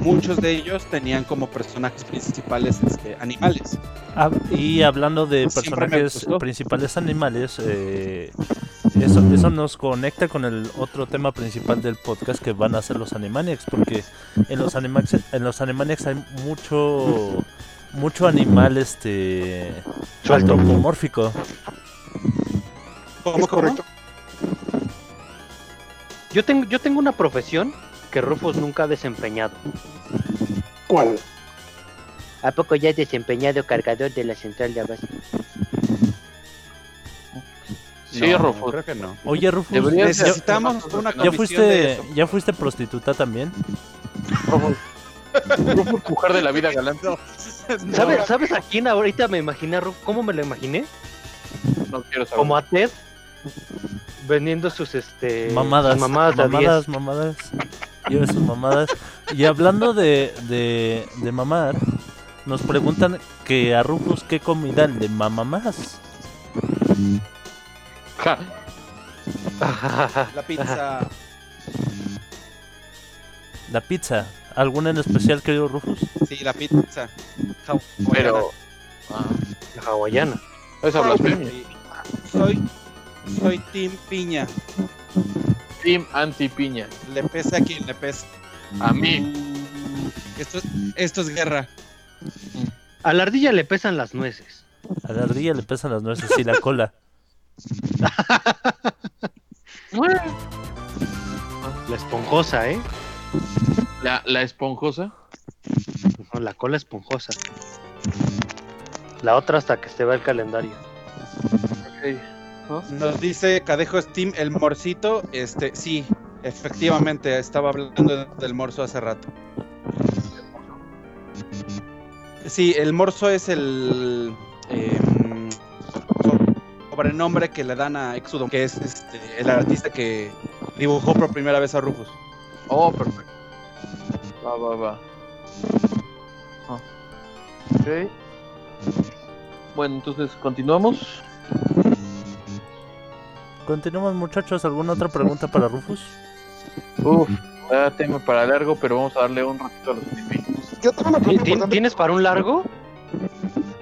muchos de ellos tenían como personajes principales este, animales. Ah, y hablando de personajes principales animales, eh, eso, eso nos conecta con el otro tema principal del podcast que van a ser los Animaniacs, porque en los Animaniacs, en los Animaniacs hay mucho mucho animal este antropomórfico. ¿Cómo, correcto. Yo tengo, yo tengo una profesión que Rufus nunca ha desempeñado. ¿Cuál? ¿A poco ya has desempeñado cargador de la central de abasto? Sí, No, Rufus. Creo que no. Oye, Rufus, Debería ¿ya, ser- Necesitamos una ya comisión de fuiste eso. ya fuiste prostituta también? Rufus. Rufus, mujer de la vida galante. ¿Sabes, ¿Sabes a quién ahorita me imaginé a Rufus? ¿Cómo me lo imaginé? No quiero saber. Como a Ted vendiendo sus este mamadas, sus mamadas, de a 10. mamadas, mamadas. Lleve sus mamadas. Y hablando de, de, de mamar, nos preguntan que a Rufus qué comida le mama más. Ja, La pizza. La pizza. ¿Alguna en especial, querido Rufus? Sí, la pizza. hawaiana. pero. Ah, La hawaiana. esa blasfemia. Sí. Soy, soy Team Piña. Team anti-piña. Le pesa a quien le pesa. A mí. Esto, es- esto es guerra. A la ardilla le pesan las nueces. A la ardilla le pesan las nueces y la cola. La esponjosa, ¿eh? La, la esponjosa. No, la cola esponjosa. La otra hasta que se va el calendario. Ok. Nos dice Cadejo Steam, el morcito. Este, sí, efectivamente, estaba hablando del morso hace rato. Sí, el morso es el em, sobrenombre que le dan a Exodon, que es este, el artista que dibujó por primera vez a Rufus. Oh, perfecto. Va, va, va. Ah. Ok. Bueno, entonces continuamos. Continuamos, muchachos. ¿Alguna otra pregunta para Rufus? Uf, da tema para largo, pero vamos a darle un ratito a los. Yo tengo una ¿Ti- pregunta ti- importante. ¿Tienes para un largo?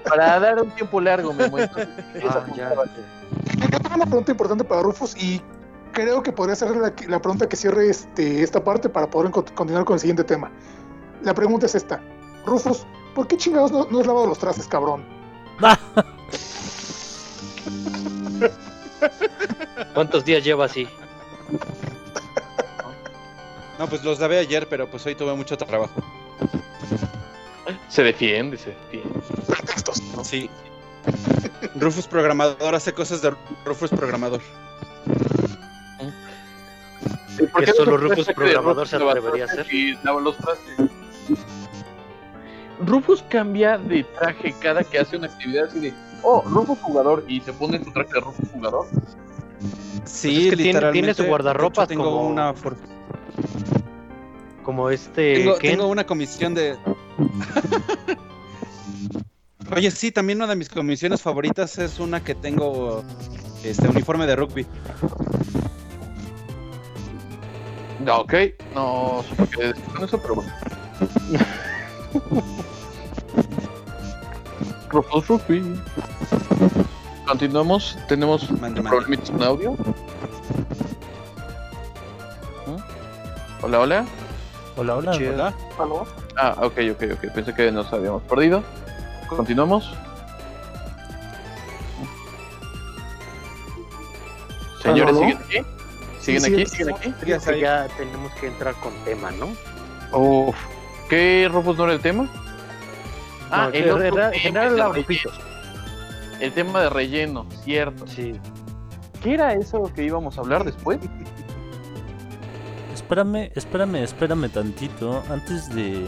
Para dar un tiempo largo, me muestro. Ah, ya. Yo tengo una pregunta importante para Rufus y creo que podría ser la, la pregunta que cierre este, esta parte para poder con- continuar con el siguiente tema. La pregunta es esta. Rufus, ¿por qué chingados no, no has lavado los trastes, cabrón? ¿Cuántos días lleva así? No, pues los lavé ayer, pero pues hoy tuve mucho trabajo. Se defiende, se defiende. Pretextos. Sí. Rufus programador hace cosas de Rufus programador. ¿Y por Que qué no solo se Rufus programador se atrevería a hacer? Y lava los trastes. Rufus cambia de traje cada que hace una actividad así de, oh, Rufus jugador, y se pone su traje de Rufus jugador. Sí, es que tiene- literalmente. tiene su hecho, tengo como- una for- Como este tengo, tengo una comisión de Oye, sí, también una de mis comisiones favoritas es una que tengo este uniforme de rugby. No, ok, no supe qué decir con eso, pero bueno. Rufus Rufy. Continuamos. Tenemos Mande, mande. problemitas con audio. ¿Mm? Hola, hola. Hola, hola. Hola. Ah, ok, ok, ok. Pensé que nos habíamos perdido. Continuamos. Señores, ¿Aló? ¿siguen aquí? ¿Siguen Sí, aquí? sí. ¿Siguen aquí? Creo que ya tenemos que entrar con tema, ¿no? Uf. ¿Qué, Rufus, no era el tema? Ah, No, el otro era- tema la. Rufitos. El tema de relleno, cierto. Sí. ¿Qué era eso que íbamos a hablar después? Espérame, espérame, espérame tantito. Antes de,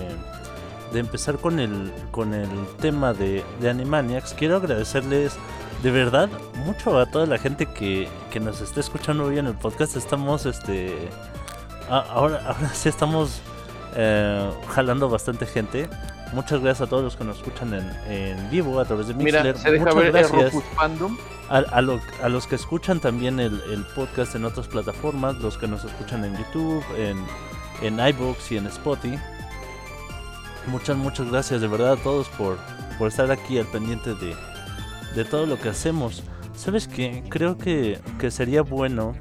de empezar con el, con el tema de, de Animaniacs, quiero agradecerles de verdad mucho a toda la gente que, que nos está escuchando hoy en el podcast. Estamos, este. a- ahora, ahora sí estamos eh, jalando bastante gente. Muchas gracias a todos los que nos escuchan en, en vivo a través de Mixler. Mira, se deja Muchas ver el gracias. A, a lo- a los que escuchan también el, el podcast en otras plataformas, los que nos escuchan en YouTube, en, en iBooks y en Spotify. Muchas, muchas gracias de verdad a todos por, por estar aquí al pendiente de, de todo lo que hacemos. ¿Sabes qué? Creo que, que sería bueno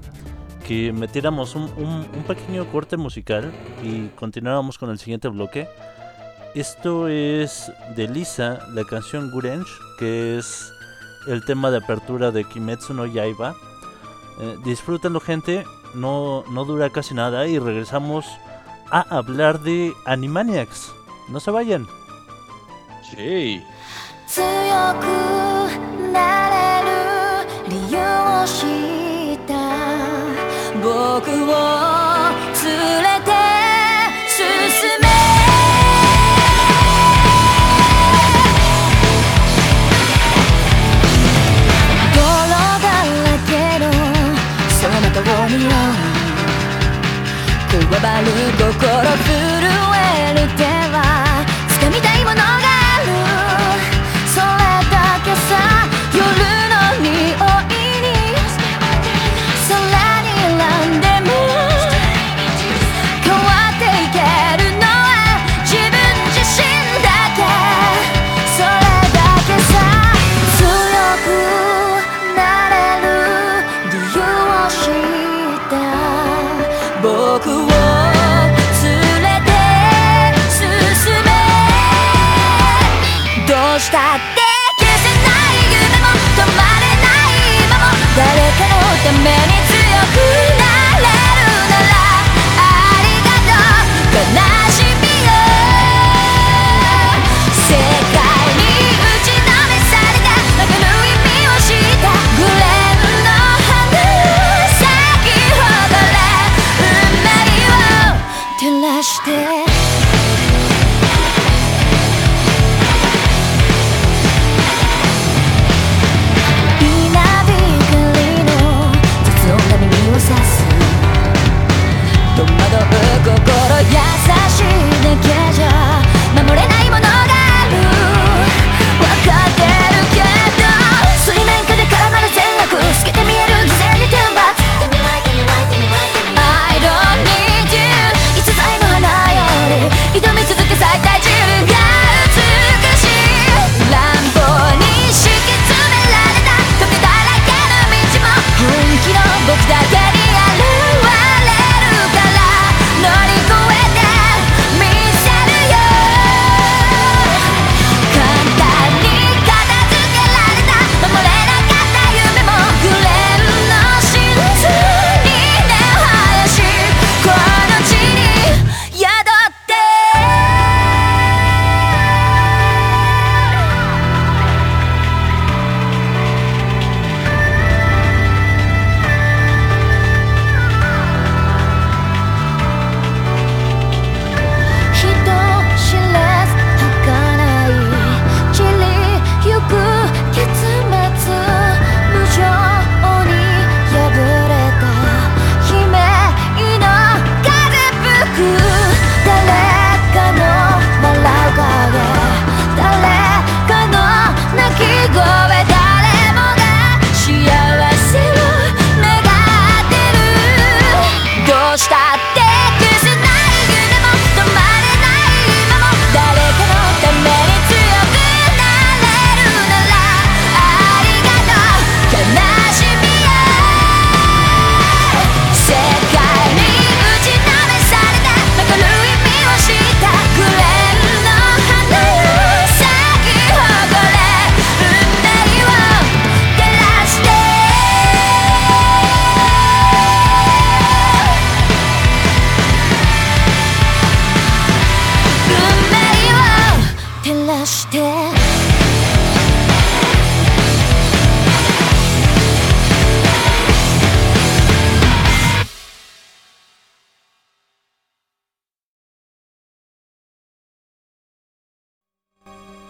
que metiéramos un, un- pequeño corte musical y continuáramos con el siguiente bloque. Esto es de Lisa, la canción Gurench, que es el tema de apertura de Kimetsu no Yaiba. Eh, disfrútenlo gente, no, no dura casi nada y regresamos a hablar de Animaniacs. No se vayan. Sí.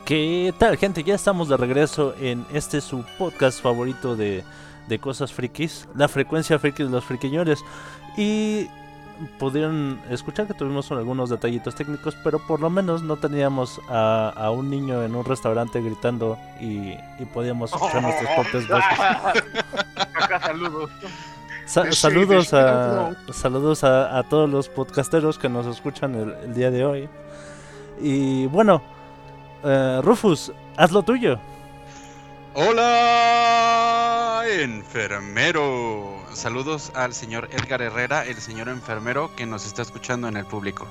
¿Qué tal, gente? Ya estamos de regreso en este su podcast favorito de, de cosas frikis, la frecuencia friki de los friquiñores. Y pudieron escuchar que tuvimos algunos detallitos técnicos, pero por lo menos no teníamos a, a un niño en un restaurante gritando y, y podíamos escuchar nuestras propias voces. Acá saludos. Sa- saludos a saludos a, a todos los podcasteros que nos escuchan el, el día de hoy. Y bueno, eh, Rufus, haz lo tuyo. Hola, enfermero. Saludos al señor Edgar Herrera, el señor enfermero que nos está escuchando en el público.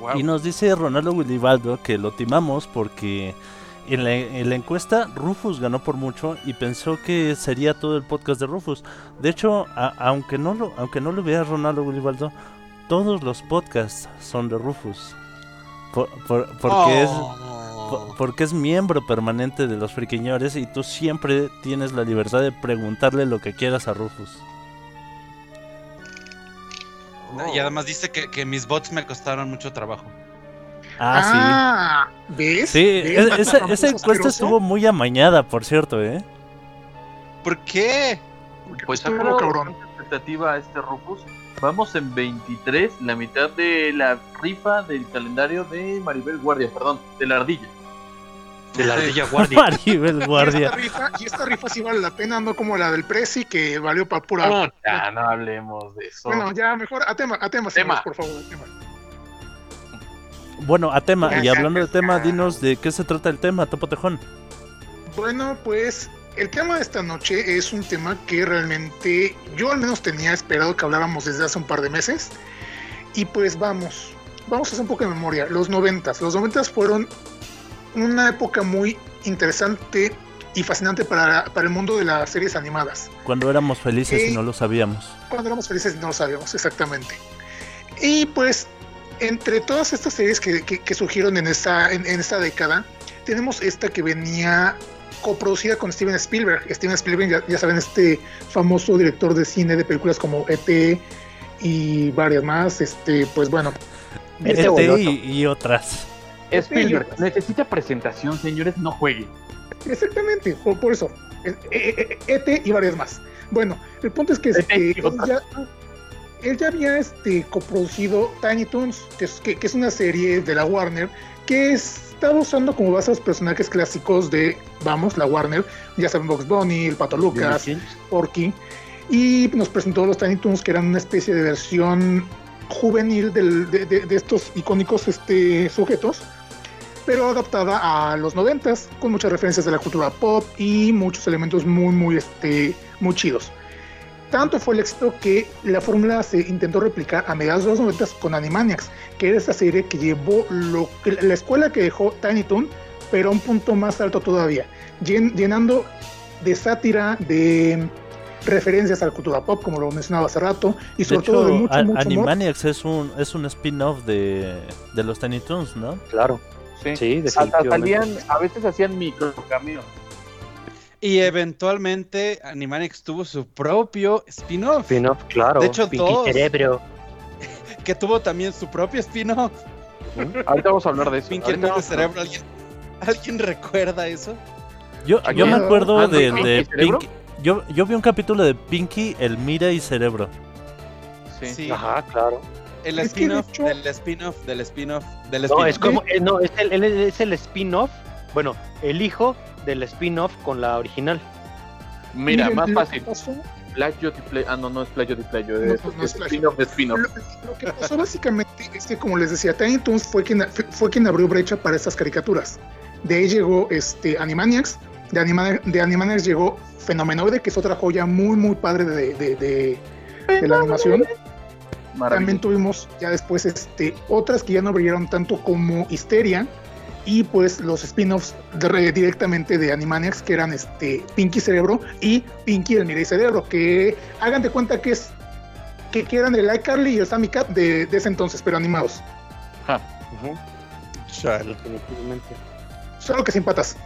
Wow. Y nos dice Ronaldo Willibaldo que lo timamos porque en la, en la encuesta Rufus ganó por mucho y pensó que sería todo el podcast de Rufus. De hecho, a- aunque no lo aunque no lo vea Ronaldo Willibaldo, todos los podcasts son de Rufus. Por- por- porque es po- porque es miembro permanente de los friquiñores y tú siempre tienes la libertad de preguntarle lo que quieras a Rufus. Y además dice que, que mis bots me costaron mucho trabajo. Ah, ¿ves? sí. Sí, ¿Ves? e- esa, Famoso esa encuesta estuvo muy amañada, por cierto, ¿eh? ¿Por qué? Pues Estuvo sácalo cabrón. expectativa a este Rufus. Vamos en 23, la mitad de la rifa del calendario de Maribel Guardia, perdón, de la ardilla. De la ardilla guardia. Maribel Y Guardia. esta, rifa, y esta rifa sí vale la pena, no como la del Prezi que valió para pura. No, ya no hablemos de eso. Bueno, ya mejor a tema, a tema, Tema. señores, por favor, a tema. Bueno, a tema, y hablando de tema, dinos de qué se trata el tema, Topo Tejón. Bueno, pues el tema de esta noche es un tema que realmente yo al menos tenía esperado que habláramos desde hace un par de meses. Y pues vamos, vamos a hacer un poco de memoria. Los noventas, los noventas fueron una época muy interesante y fascinante para, para el mundo de las series animadas. Cuando éramos felices y Sí. no lo sabíamos. Cuando éramos felices no lo sabíamos exactamente. Y pues, entre todas estas series que, que- que surgieron en esta, en, en esta década, tenemos esta que venía coproducida con Steven Spielberg. Steven Spielberg, ya, ya saben, este famoso director de cine de películas como E.T. y varias más. Este, pues bueno, Este Este boloso. y, y otras. Spielberg, necesita presentación, señores, no juegue. Exactamente, por, por eso. Eh, eh, eh, ET y varias más. Bueno, el punto es que este, E.T. ya, él ya había este, coproducido Tiny Toons, que es, que, que es una serie de la Warner que estaba usando como base a los personajes clásicos de, vamos, la Warner. Ya saben, Box Bunny, el Pato Lucas, Porky. Y nos presentó los Tiny Toons, que eran una especie de versión juvenil del- de, de- de estos icónicos este, sujetos, pero adaptada a los noventas, con muchas referencias de la cultura pop y muchos elementos muy, muy, este, muy chidos. Tanto fue el éxito que la fórmula se intentó replicar a mediados de los noventas con Animaniacs, que era esta serie que llevó lo, que- la escuela que dejó Tiny Toon, pero a un punto más alto todavía, llen- llenando de sátira, de referencias a la cultura pop, como lo mencionaba hace rato, y De sobre todo hecho, de mucho, A- mucho humor. Animaniacs es un, es un spin-off de, de los Tiny Toons, ¿no? Claro. Sí, Sí, Hasta salían, a veces hacían micro cameos. Y eventualmente Animaniacs tuvo su propio spin-off, Spin-off, claro. De hecho, Pinky todos. Cerebro. que tuvo también su propio spin-off. Ahorita vamos a hablar de eso. Pinky a- Cerebro. ¿Alguien, ¿Alguien recuerda eso? Yo, yo me acuerdo Ah, de, ¿Pinky de Cerebro? Pinky. Yo, yo vi un capítulo de Pinky, el Mira y Cerebro. Sí. Sí. Ajá, claro. El spin-off hecho- del spin-off del spin-off del No, spin-off. es como, eh, no, es el, el- es el spin-off, bueno, el hijo del spin-off con la original. Mira, Miren, más fácil. pasó- de play. Ah, no, no es plagio de plagio. No, Es, no, spin-off de spin-off. Lo, lo que pasó básicamente es que, como les decía, Tiny Toons fue quien, fue, quien abrió brecha para estas caricaturas. De ahí llegó este, Animaniacs, de, Anima- de Animaniacs llegó Fenomenoide, que es otra joya muy, muy padre de, de- de- de la animación. También tuvimos ya después este, otras que ya no brillaron tanto como Histeria y pues los spin-offs de- re- directamente de Animaniacs que eran este Pinky Cerebro y Pinky el Mirai Cerebro que hagan de cuenta que es que, que eran el iCarly y el Sammy Cat de, de ese entonces pero animados. Chale. definitivamente. Solo que sin patas.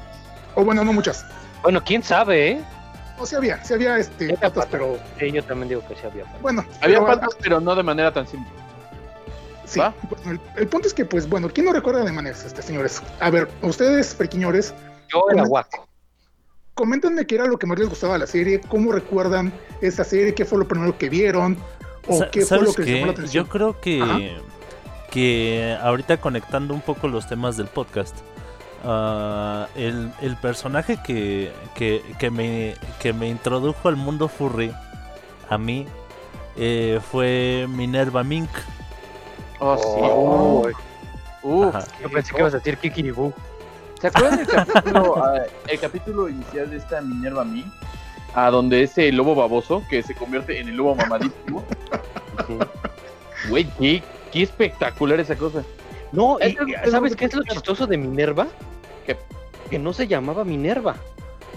O bueno, no muchas. Bueno, quién sabe, ¿eh? O sí había, sí había este, patas, patas. pero Sí, yo también digo que sí había. bueno. Había pero, patas, pero no de manera tan simple. Sí, ¿Va? bueno, el, el punto es que, pues bueno, ¿quién no recuerda de maneras, este, señores? A ver, ustedes, friquiñores, Yo era guaco. coméntenme qué era lo que más les gustaba de la serie, cómo recuerdan esta serie, qué fue lo primero que vieron, o Sa- qué fue lo ¿Sabes que les llamó la atención. Yo creo que, Ajá. que ahorita conectando un poco los temas del podcast, ah, el, el personaje que, que, que me, que me introdujo al mundo furry a mí eh, fue Minerva Mink. Oh, sí. Oh, Uf. Ajá. yo pensé que ibas a decir Kikiribú. ¿Se acuerdan del capítulo, ah, el capítulo inicial de esta Minerva Mink? A donde ese lobo baboso que se convierte en el lobo mamadísimo. Güey, qué, qué espectacular esa cosa. No, y, ¿sabes qué es lo que- chistoso de Minerva? ¿Qué? Que no se llamaba Minerva,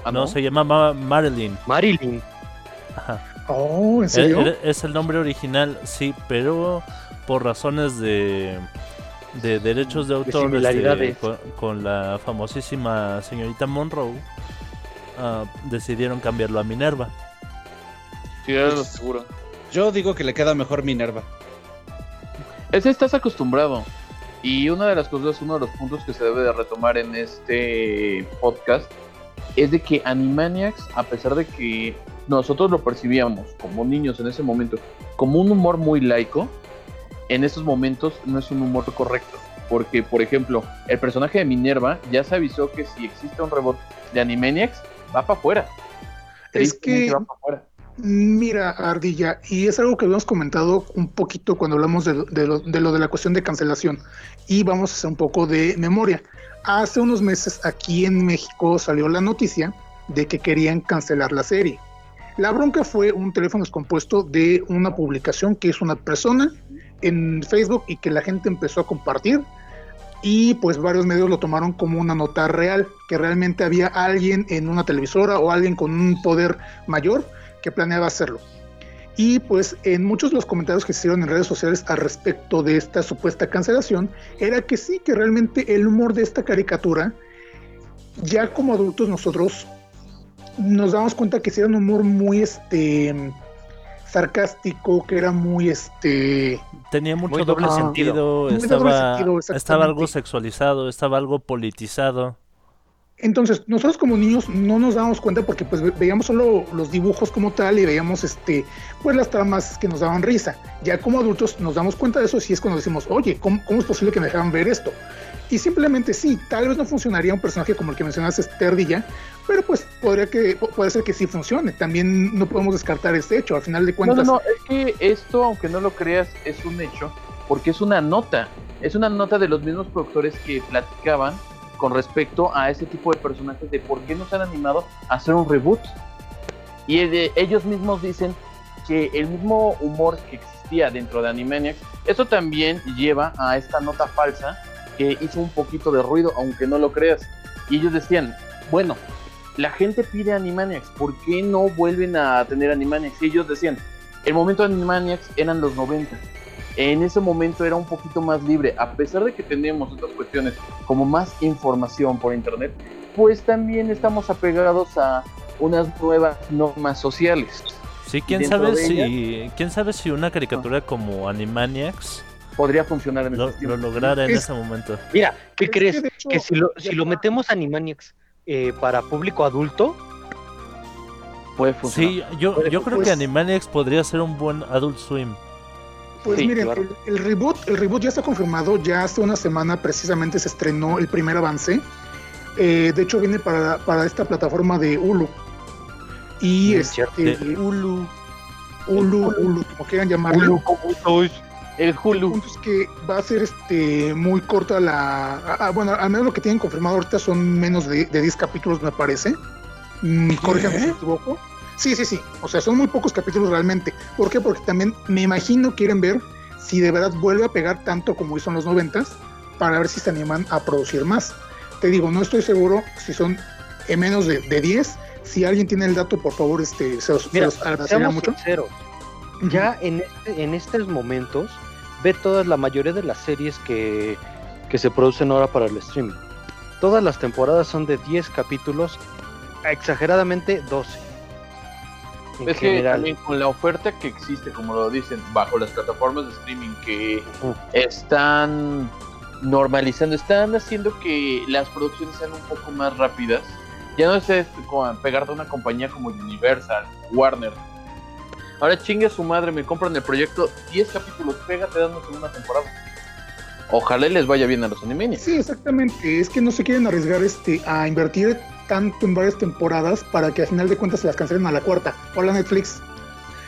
Ah, no, se llama Ma- Marilyn. Marilyn. Ajá. Oh, ¿en serio? eh, Es el nombre original, sí, pero por razones de, de derechos de autor este, similaridades. con, con la famosísima señorita Monroe, ah, decidieron cambiarlo a Minerva. Sí, lo seguro. Yo digo que le queda mejor Minerva. Ese estás acostumbrado. Y una de las cosas, uno de los puntos que se debe de retomar en este podcast es de que Animaniacs, a pesar de que nosotros lo percibíamos como niños en ese momento, como un humor muy laico, en estos momentos no es un humor correcto. Porque, por ejemplo, el personaje de Minerva ya se avisó que si existe un reboot de Animaniacs, va para afuera. Es que- va pa' afuera. Mira, Ardilla, y es algo que habíamos comentado un poquito cuando hablamos de, lo- de lo, de lo de la cuestión de cancelación. Y vamos a hacer un poco de memoria. Hace unos meses aquí en México salió la noticia de que querían cancelar la serie. La bronca fue un teléfono descompuesto de una publicación que hizo una persona en Facebook y que la gente empezó a compartir. Y pues varios medios lo tomaron como una nota real, que realmente había alguien en una televisora o alguien con un poder mayor que planeaba hacerlo. Y pues en muchos de los comentarios que se hicieron en redes sociales al respecto de esta supuesta cancelación, era que sí, que realmente el humor de esta caricatura, ya como adultos nosotros nos damos cuenta que sí era un humor muy este sarcástico, que era muy este Tenía mucho Muy doble doble sentido, doble estaba, sentido, estaba algo sexualizado, estaba algo politizado. Entonces, nosotros como niños no nos dábamos cuenta porque pues ve- veíamos solo los dibujos como tal y veíamos este pues las tramas que nos daban risa. Ya como adultos nos damos cuenta de eso y es cuando decimos, oye, ¿cómo, cómo es posible que me dejaran ver esto? Y simplemente sí, tal vez no funcionaría un personaje como el que mencionaste, Ardilla, pero pues podría que, pu- puede ser que sí funcione. También no podemos descartar este hecho. Al final de cuentas, no, no, es que esto, aunque no lo creas, es un hecho, porque es una nota. Es una nota de los mismos productores que platicaban con respecto a ese tipo de personajes de por qué no se han animado a hacer un reboot. Y de- ellos mismos dicen que el mismo humor que existía dentro de Animaniacs, eso también lleva a esta nota falsa que hizo un poquito de ruido, aunque no lo creas. Y ellos decían, bueno, la gente pide Animaniacs, ¿por qué no vuelven a tener Animaniacs? Y ellos decían, el momento de Animaniacs eran los 90. En ese momento era un poquito más libre, a pesar de que tenemos otras cuestiones como más información por internet, pues también estamos apegados a unas nuevas normas sociales. Sí, quién sabe si quién sabe si una caricatura como Animaniacs Podría funcionar en lo, estos lo lograra en Es- ese momento. Mira, ¿qué Es crees? que, de hecho, Que si lo, si lo metemos a Animaniacs eh, para público adulto, Puede funcionar. Sí, yo, yo creo pues- que Animaniacs podría ser un buen Adult Swim. Pues Sí, miren, claro. el, el reboot, el reboot ya está confirmado, ya hace una semana precisamente se estrenó el primer avance. Eh, de hecho viene para, para esta plataforma de Hulu. Y Mm, este. De Hulu. Hulu, Hulu, como quieran llamarlo. El El Hulu. punto es que va a ser este muy corta la. ah, ah, bueno, al menos lo que tienen confirmado ahorita son menos de, de 10 capítulos, me parece. Mm, corríjame si me equivoco. Sí, sí, sí. O sea, son muy pocos capítulos realmente. ¿Por qué? Porque también me imagino quieren ver si de verdad vuelve a pegar tanto como hizo en los noventas para ver si se animan a producir más. Te digo, no estoy seguro si son en menos de, de 10. Si alguien tiene el dato, por favor, este, se los, se mira, los agradecería seamos mucho. sinceros, ya en, este- en estos momentos, ve todas la mayoría de las series que, que se producen ahora para el streaming. Todas las temporadas son de 10 capítulos, exageradamente 12. En Es que general. también con la oferta que existe, como lo dicen, bajo las plataformas de streaming que están normalizando, están haciendo que las producciones sean un poco más rápidas. Ya no es pegarte a una compañía como Universal, Warner. Ahora chingue a su madre, me compran el proyecto 10 capítulos, pégate dando segunda temporada. Ojalá les vaya bien a los Animaniacs. Sí, exactamente. Es que no se quieren arriesgar este a invertir tanto en varias temporadas para que al final de cuentas se las cancelen a la cuarta. Hola Netflix.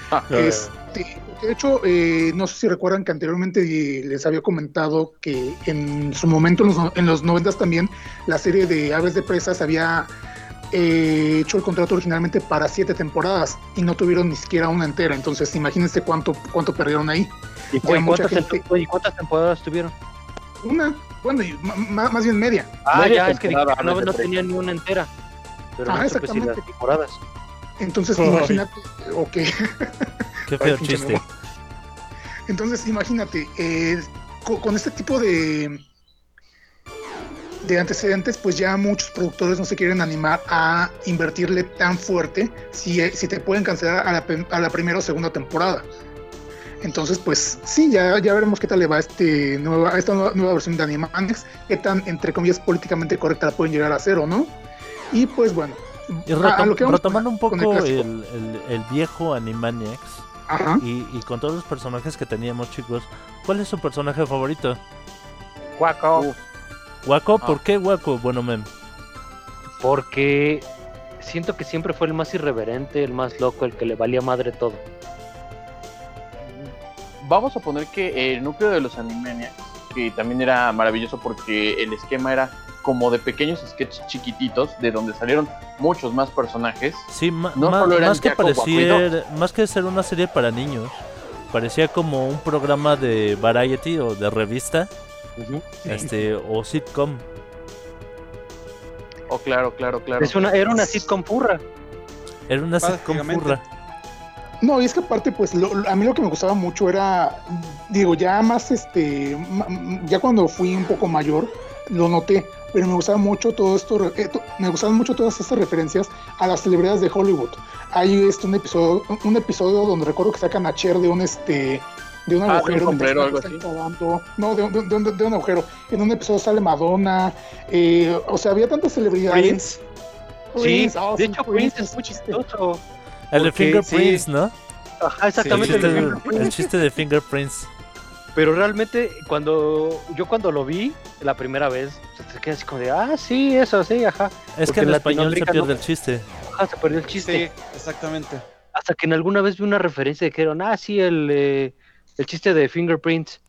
Ah, Este, de hecho, eh, no sé si recuerdan que anteriormente les había comentado que en su momento, en los, en los 90 también, la serie de Aves de Presas había eh, hecho el contrato originalmente para siete temporadas y no tuvieron ni siquiera una entera. Entonces, imagínense cuánto, cuánto perdieron ahí. ¿Y, cuántas, gente- tempo- y cuántas temporadas tuvieron? Una, bueno, y más bien media. Ah, Media ya, es que no, no es no de tres. tenía ni una entera. Pero no las exactamente. temporadas. Entonces, imagínate, ok. Qué feo chiste. Entonces, imagínate, eh, co- con, este tipo de, de antecedentes, pues ya muchos productores no se quieren animar a invertirle tan fuerte si, eh, si te pueden cancelar a la, a la primera o segunda temporada. Entonces, pues sí, ya, ya veremos qué tal le va a, este nueva, a esta nueva, nueva versión de Animaniacs, qué tan, entre comillas, políticamente correcta la pueden llegar a hacer o no. Y pues bueno, Y a- a retom- lo que vamos retomando un poco el el, clásico. el- el viejo Animaniacs ajá. y, y con todos los personajes que teníamos, chicos, ¿cuál es su personaje favorito? Guaco. ¿Waco? Ah. ¿Por qué Waco? Bueno, mem. Porque siento que siempre fue el más irreverente, el más loco, el que le valía madre todo. Vamos a poner que el núcleo de los Animaniacs, que también era maravilloso porque el esquema era como de pequeños sketches chiquititos, de donde salieron muchos más personajes. Sí, No solo eran más que parecer, más que ser una serie para niños, parecía como un programa de variety o de revista, este o sitcom. Oh, claro, claro, claro. Es una, era una sitcom purra. Era una sitcom furra. No, y es que aparte, pues lo- lo- a mí lo que me gustaba mucho era, digo, ya más, este, ya cuando fui un poco mayor, lo noté, pero me gustaba mucho todo esto, eh, to- me gustaban mucho todas estas referencias a las celebridades de Hollywood. Hay este, un episodio, un episodio donde recuerdo que sacan a Cher de un, este, de un Ah, de un agujero, sombrero, mientras algo así. no, de, un- de un- de un- de un agujero. En un episodio sale Madonna, eh, o sea, había tantas celebridades. Prince. Sí, Prince, oh, de sí, hecho Prince, Prince es muy chiste. chistoso. El de Fingerprints, sí. ¿no? Ajá, El exactamente. chiste, el de de- Fingerprints. el chiste de Fingerprints. Pero realmente cuando yo cuando lo vi la primera vez, se queda así como de, ah, sí, eso, sí, ajá. Es Porque que en en español se pierde no- el chiste. Ajá, se perdió el chiste. Sí, exactamente. Hasta que en alguna vez vi una referencia de que eran, ah, sí, el, eh, el chiste de Fingerprints.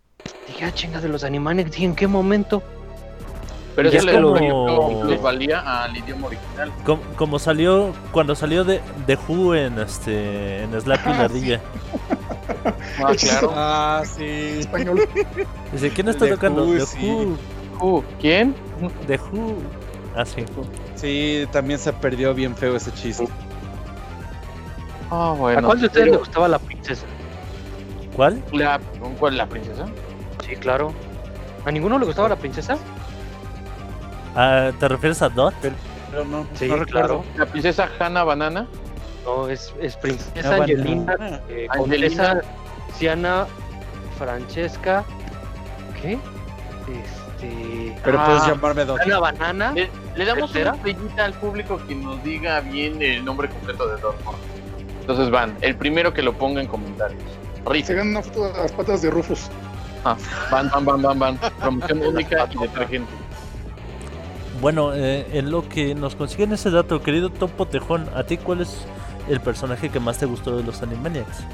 Dije, ah, chinga, de los Animaniacs, dije, ¿en qué momento? Pero Ya eso es le como- valía al idioma original. Com- Como, salió, cuando salió de, de Who en este en Slappy Ah, la sí. Ah, claro. Ah, sí. español. Dice, ¿quién está de tocando? Who, de sí. Who. ¿Quién? De Who. Ah, sí. Sí, también se perdió bien feo ese chiste. Ah, bueno. ¿A cuál de ustedes pero le gustaba la princesa? ¿Cuál? La, ¿Cuál la princesa? Sí, claro. ¿A ninguno le gustaba la princesa? Ah, ¿Te refieres a Dot? Pero no, Sí, no claro. La princesa Hannah Banana. No, es, es princesa Ah, bueno. Angelina, Ah, eh, Angelina. Siana, Francesca, ¿qué? Este... Pero Ah, puedes llamarme Doc. Ana Banana. Le, le damos ¿Tercera? una estrellita al público que nos diga bien el nombre completo de Dortmund. Entonces van, el primero que lo ponga en comentarios. Se Risa. ganan una foto de las patas de Rufus. Van, van, van, van, van. Promoción única y detergente. Bueno, eh, en lo que nos consiguen ese dato, querido Topo Tejón, ¿a ti cuál es el personaje que más te gustó de los Animaniacs?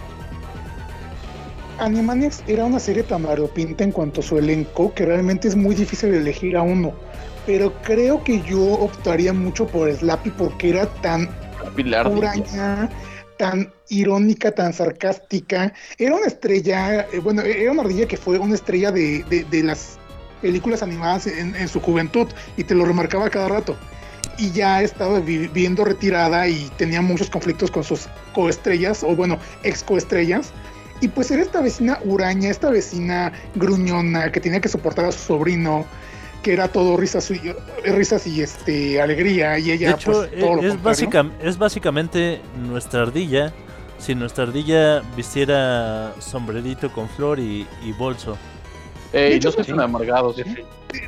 Animaniacs era una serie tan variopinta en cuanto a su elenco que realmente es muy difícil elegir a uno. Pero creo que yo optaría mucho por Slappy porque era tan Pilar. Tan irónica, tan sarcástica. Era una estrella, eh, bueno, era una ardilla que fue una estrella de, de- de las películas animadas en, en su juventud y te lo remarcaba cada rato. Y ya estaba vi- viviendo retirada y tenía muchos conflictos con sus coestrellas, o bueno, ex coestrellas. Y pues era esta vecina huraña, esta vecina gruñona que tenía que soportar a su sobrino. Que era todo risas y, risas y este alegría y ella De hecho, pues, todo lo es, contrario. básica- es básicamente nuestra ardilla. Si nuestra ardilla vistiera sombrerito con flor y, y bolso. Eh, De hecho, no tan amargados. de,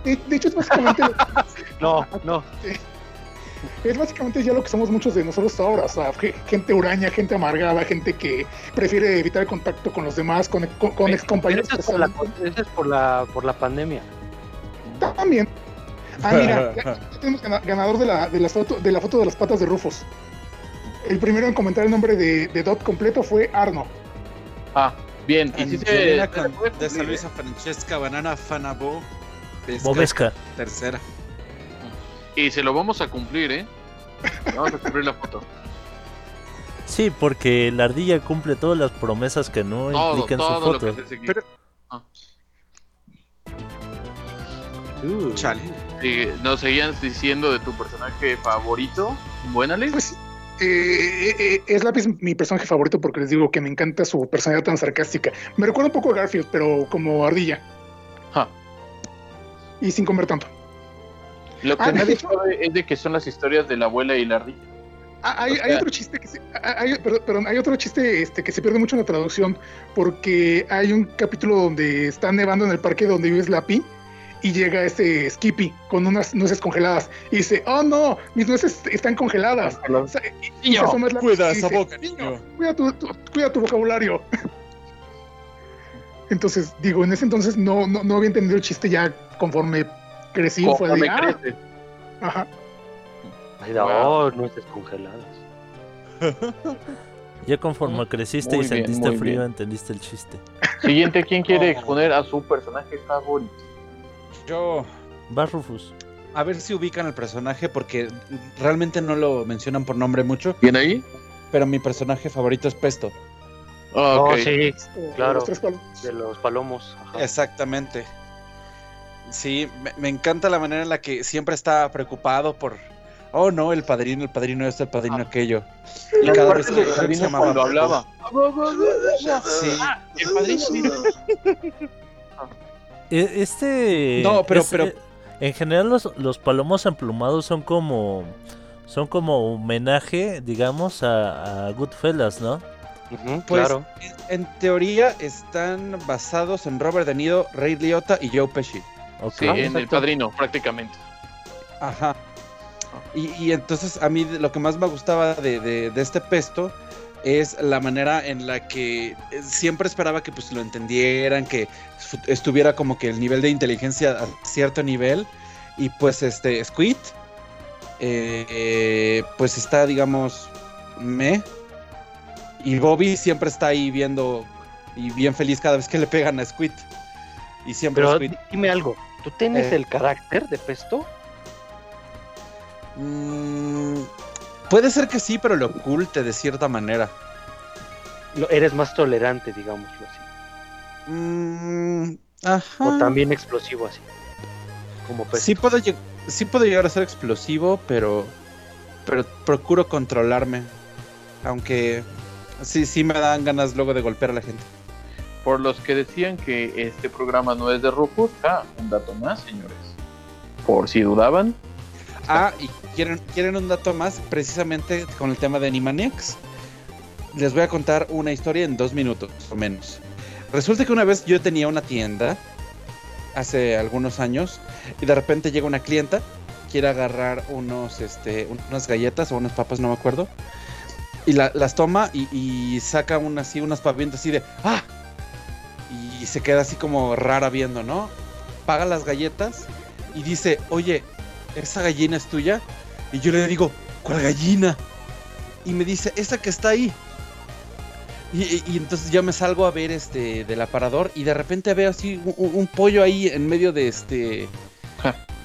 de hecho es básicamente No, no. es básicamente ya lo que somos muchos de nosotros ahora, o sea, ge- gente huraña, gente amargada, gente que prefiere evitar el contacto con los demás, con, con, con ex compañeros. Eso es por la, eso es por la, por la pandemia. También. Ah, mira, ya, ya tenemos gana- ganador de la, de, las foto, de la foto de las patas de Rufus. El primero en comentar el nombre de, de Dot completo fue Arno. Ah, bien. Y si se, se de San Luisa. Francesca Banana Fanabo. Bobesca. Tercera. Y se lo vamos a cumplir, ¿eh? Vamos a cumplir la foto. Sí, porque la ardilla cumple todas las promesas que no Todo, impliquen su todo lo que foto. seguir. Pero- Ah. Chale. Sí, nos seguían diciendo de tu personaje favorito. Buena ley. Pues eh, eh, eh, es Lápiz mi personaje favorito porque les digo que me encanta su personalidad tan sarcástica. Me recuerda un poco a Garfield, pero como ardilla Ja. y sin comer tanto. Lo que Ah, nadie hecho- sabe es de que son las historias de la abuela y la ardilla. Ah, hay, O sea- hay otro chiste que se, ah, hay, perdón, perdón, hay otro chiste este, que se pierde mucho en la traducción porque hay un capítulo donde está nevando en el parque donde vive Slappy y llega este Skippy con unas nueces congeladas y dice, oh no, mis nueces están congeladas. O sea, y- Slappy cuida esa dice, boca, niño. Cuida tu, tu- cuida tu vocabulario. Entonces, digo, en ese entonces no, no, no había entendido el chiste ya conforme crecí. fue de, Conforme ah, crece. ajá. Ay, no, Wow. nueces congeladas. Ya conforme creciste Muy y bien, sentiste frío, bien. entendiste el chiste. Siguiente, ¿quién quiere Oh. exponer a su personaje favorito? Yo. Va Rufus. A ver si ubican al personaje porque realmente no lo mencionan por nombre mucho, ¿Bien ahí? pero mi personaje favorito es Pesto. Ah. Oh, sí, Claro. de los palomos. ajá. Exactamente. Sí, me, me encanta la manera en la que siempre está preocupado por. Oh no, el padrino, el padrino esto, el padrino Ah. aquello. Y cada vez que se llamaba cuando hablaba. Sí. El padrino, Este. No, pero- es- pero- eh, En general, los, los palomos emplumados son como. Son como homenaje, digamos, a, a Goodfellas, ¿no? Pues, claro. En teoría están basados en Robert De Niro, Ray Liotta y Joe Pesci. Ok. Sí, en el padrino, prácticamente. Ajá. Y, y entonces a mí lo que más me gustaba de, de- de este pesto es la manera en la que eh, siempre esperaba que pues lo entendieran, que estuviera como que el nivel de inteligencia a cierto nivel. Y pues este Squid, eh, eh, pues está digamos me. Y Bobby siempre está ahí viendo y bien feliz cada vez que le pegan a Squid. Y siempre Pero Squid. dime algo. ¿Tú tienes Eh. el carácter de Pesto? Mm, puede ser que sí, pero lo oculte de cierta manera. Lo- eres más tolerante, digámoslo así. Mm, ajá. O también explosivo así. Como Pesto. Sí puedo, lleg- sí puedo llegar a ser explosivo, pero, pero procuro controlarme. Aunque sí, sí me dan ganas luego de golpear a la gente. Por los que decían que este programa no es de Rufus, ah, un dato más, señores. Por si dudaban, Ah, y quieren, quieren un dato más, precisamente con el tema de Animaniacs. Les voy a contar una historia en dos minutos o menos. Resulta que una vez yo tenía una tienda hace algunos años y de repente llega una clienta, quiere agarrar unos, este, un- unas galletas o unas papas, no me acuerdo, y la- las toma y, saca un, así, unas papitas así de ¡ah! Y se queda así como rara viendo, ¿no? Paga las galletas y dice, oye, ¿esa gallina es tuya? Y yo le digo, ¿cuál gallina? Y me dice, esa que está ahí. Y, y- entonces ya me salgo a ver este del aparador y de repente veo así un, pollo ahí en medio de este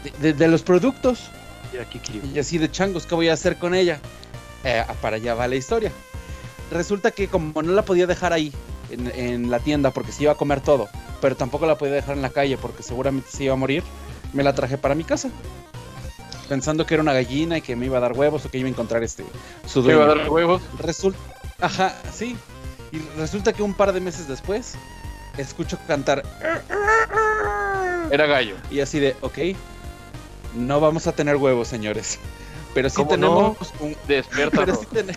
de, de- de los productos. Y aquí Kiryu. Y así de changos, ¿qué voy a hacer con ella? Eh, para allá va la historia. Resulta que como no la podía dejar ahí en, en la tienda porque se iba a comer todo, pero tampoco la podía dejar en la calle porque seguramente se iba a morir, me la traje para mi casa. Pensando que era una gallina y que me iba a dar huevos o que iba a encontrar este su ¿te iba a dueño. dar huevos? Resulta, ajá, sí. Y resulta que un par de meses después escucho cantar Era gallo. y así de, ok. No vamos a tener huevos, señores. Pero sí ¿Cómo tenemos un. Despierta. Pero sí ten-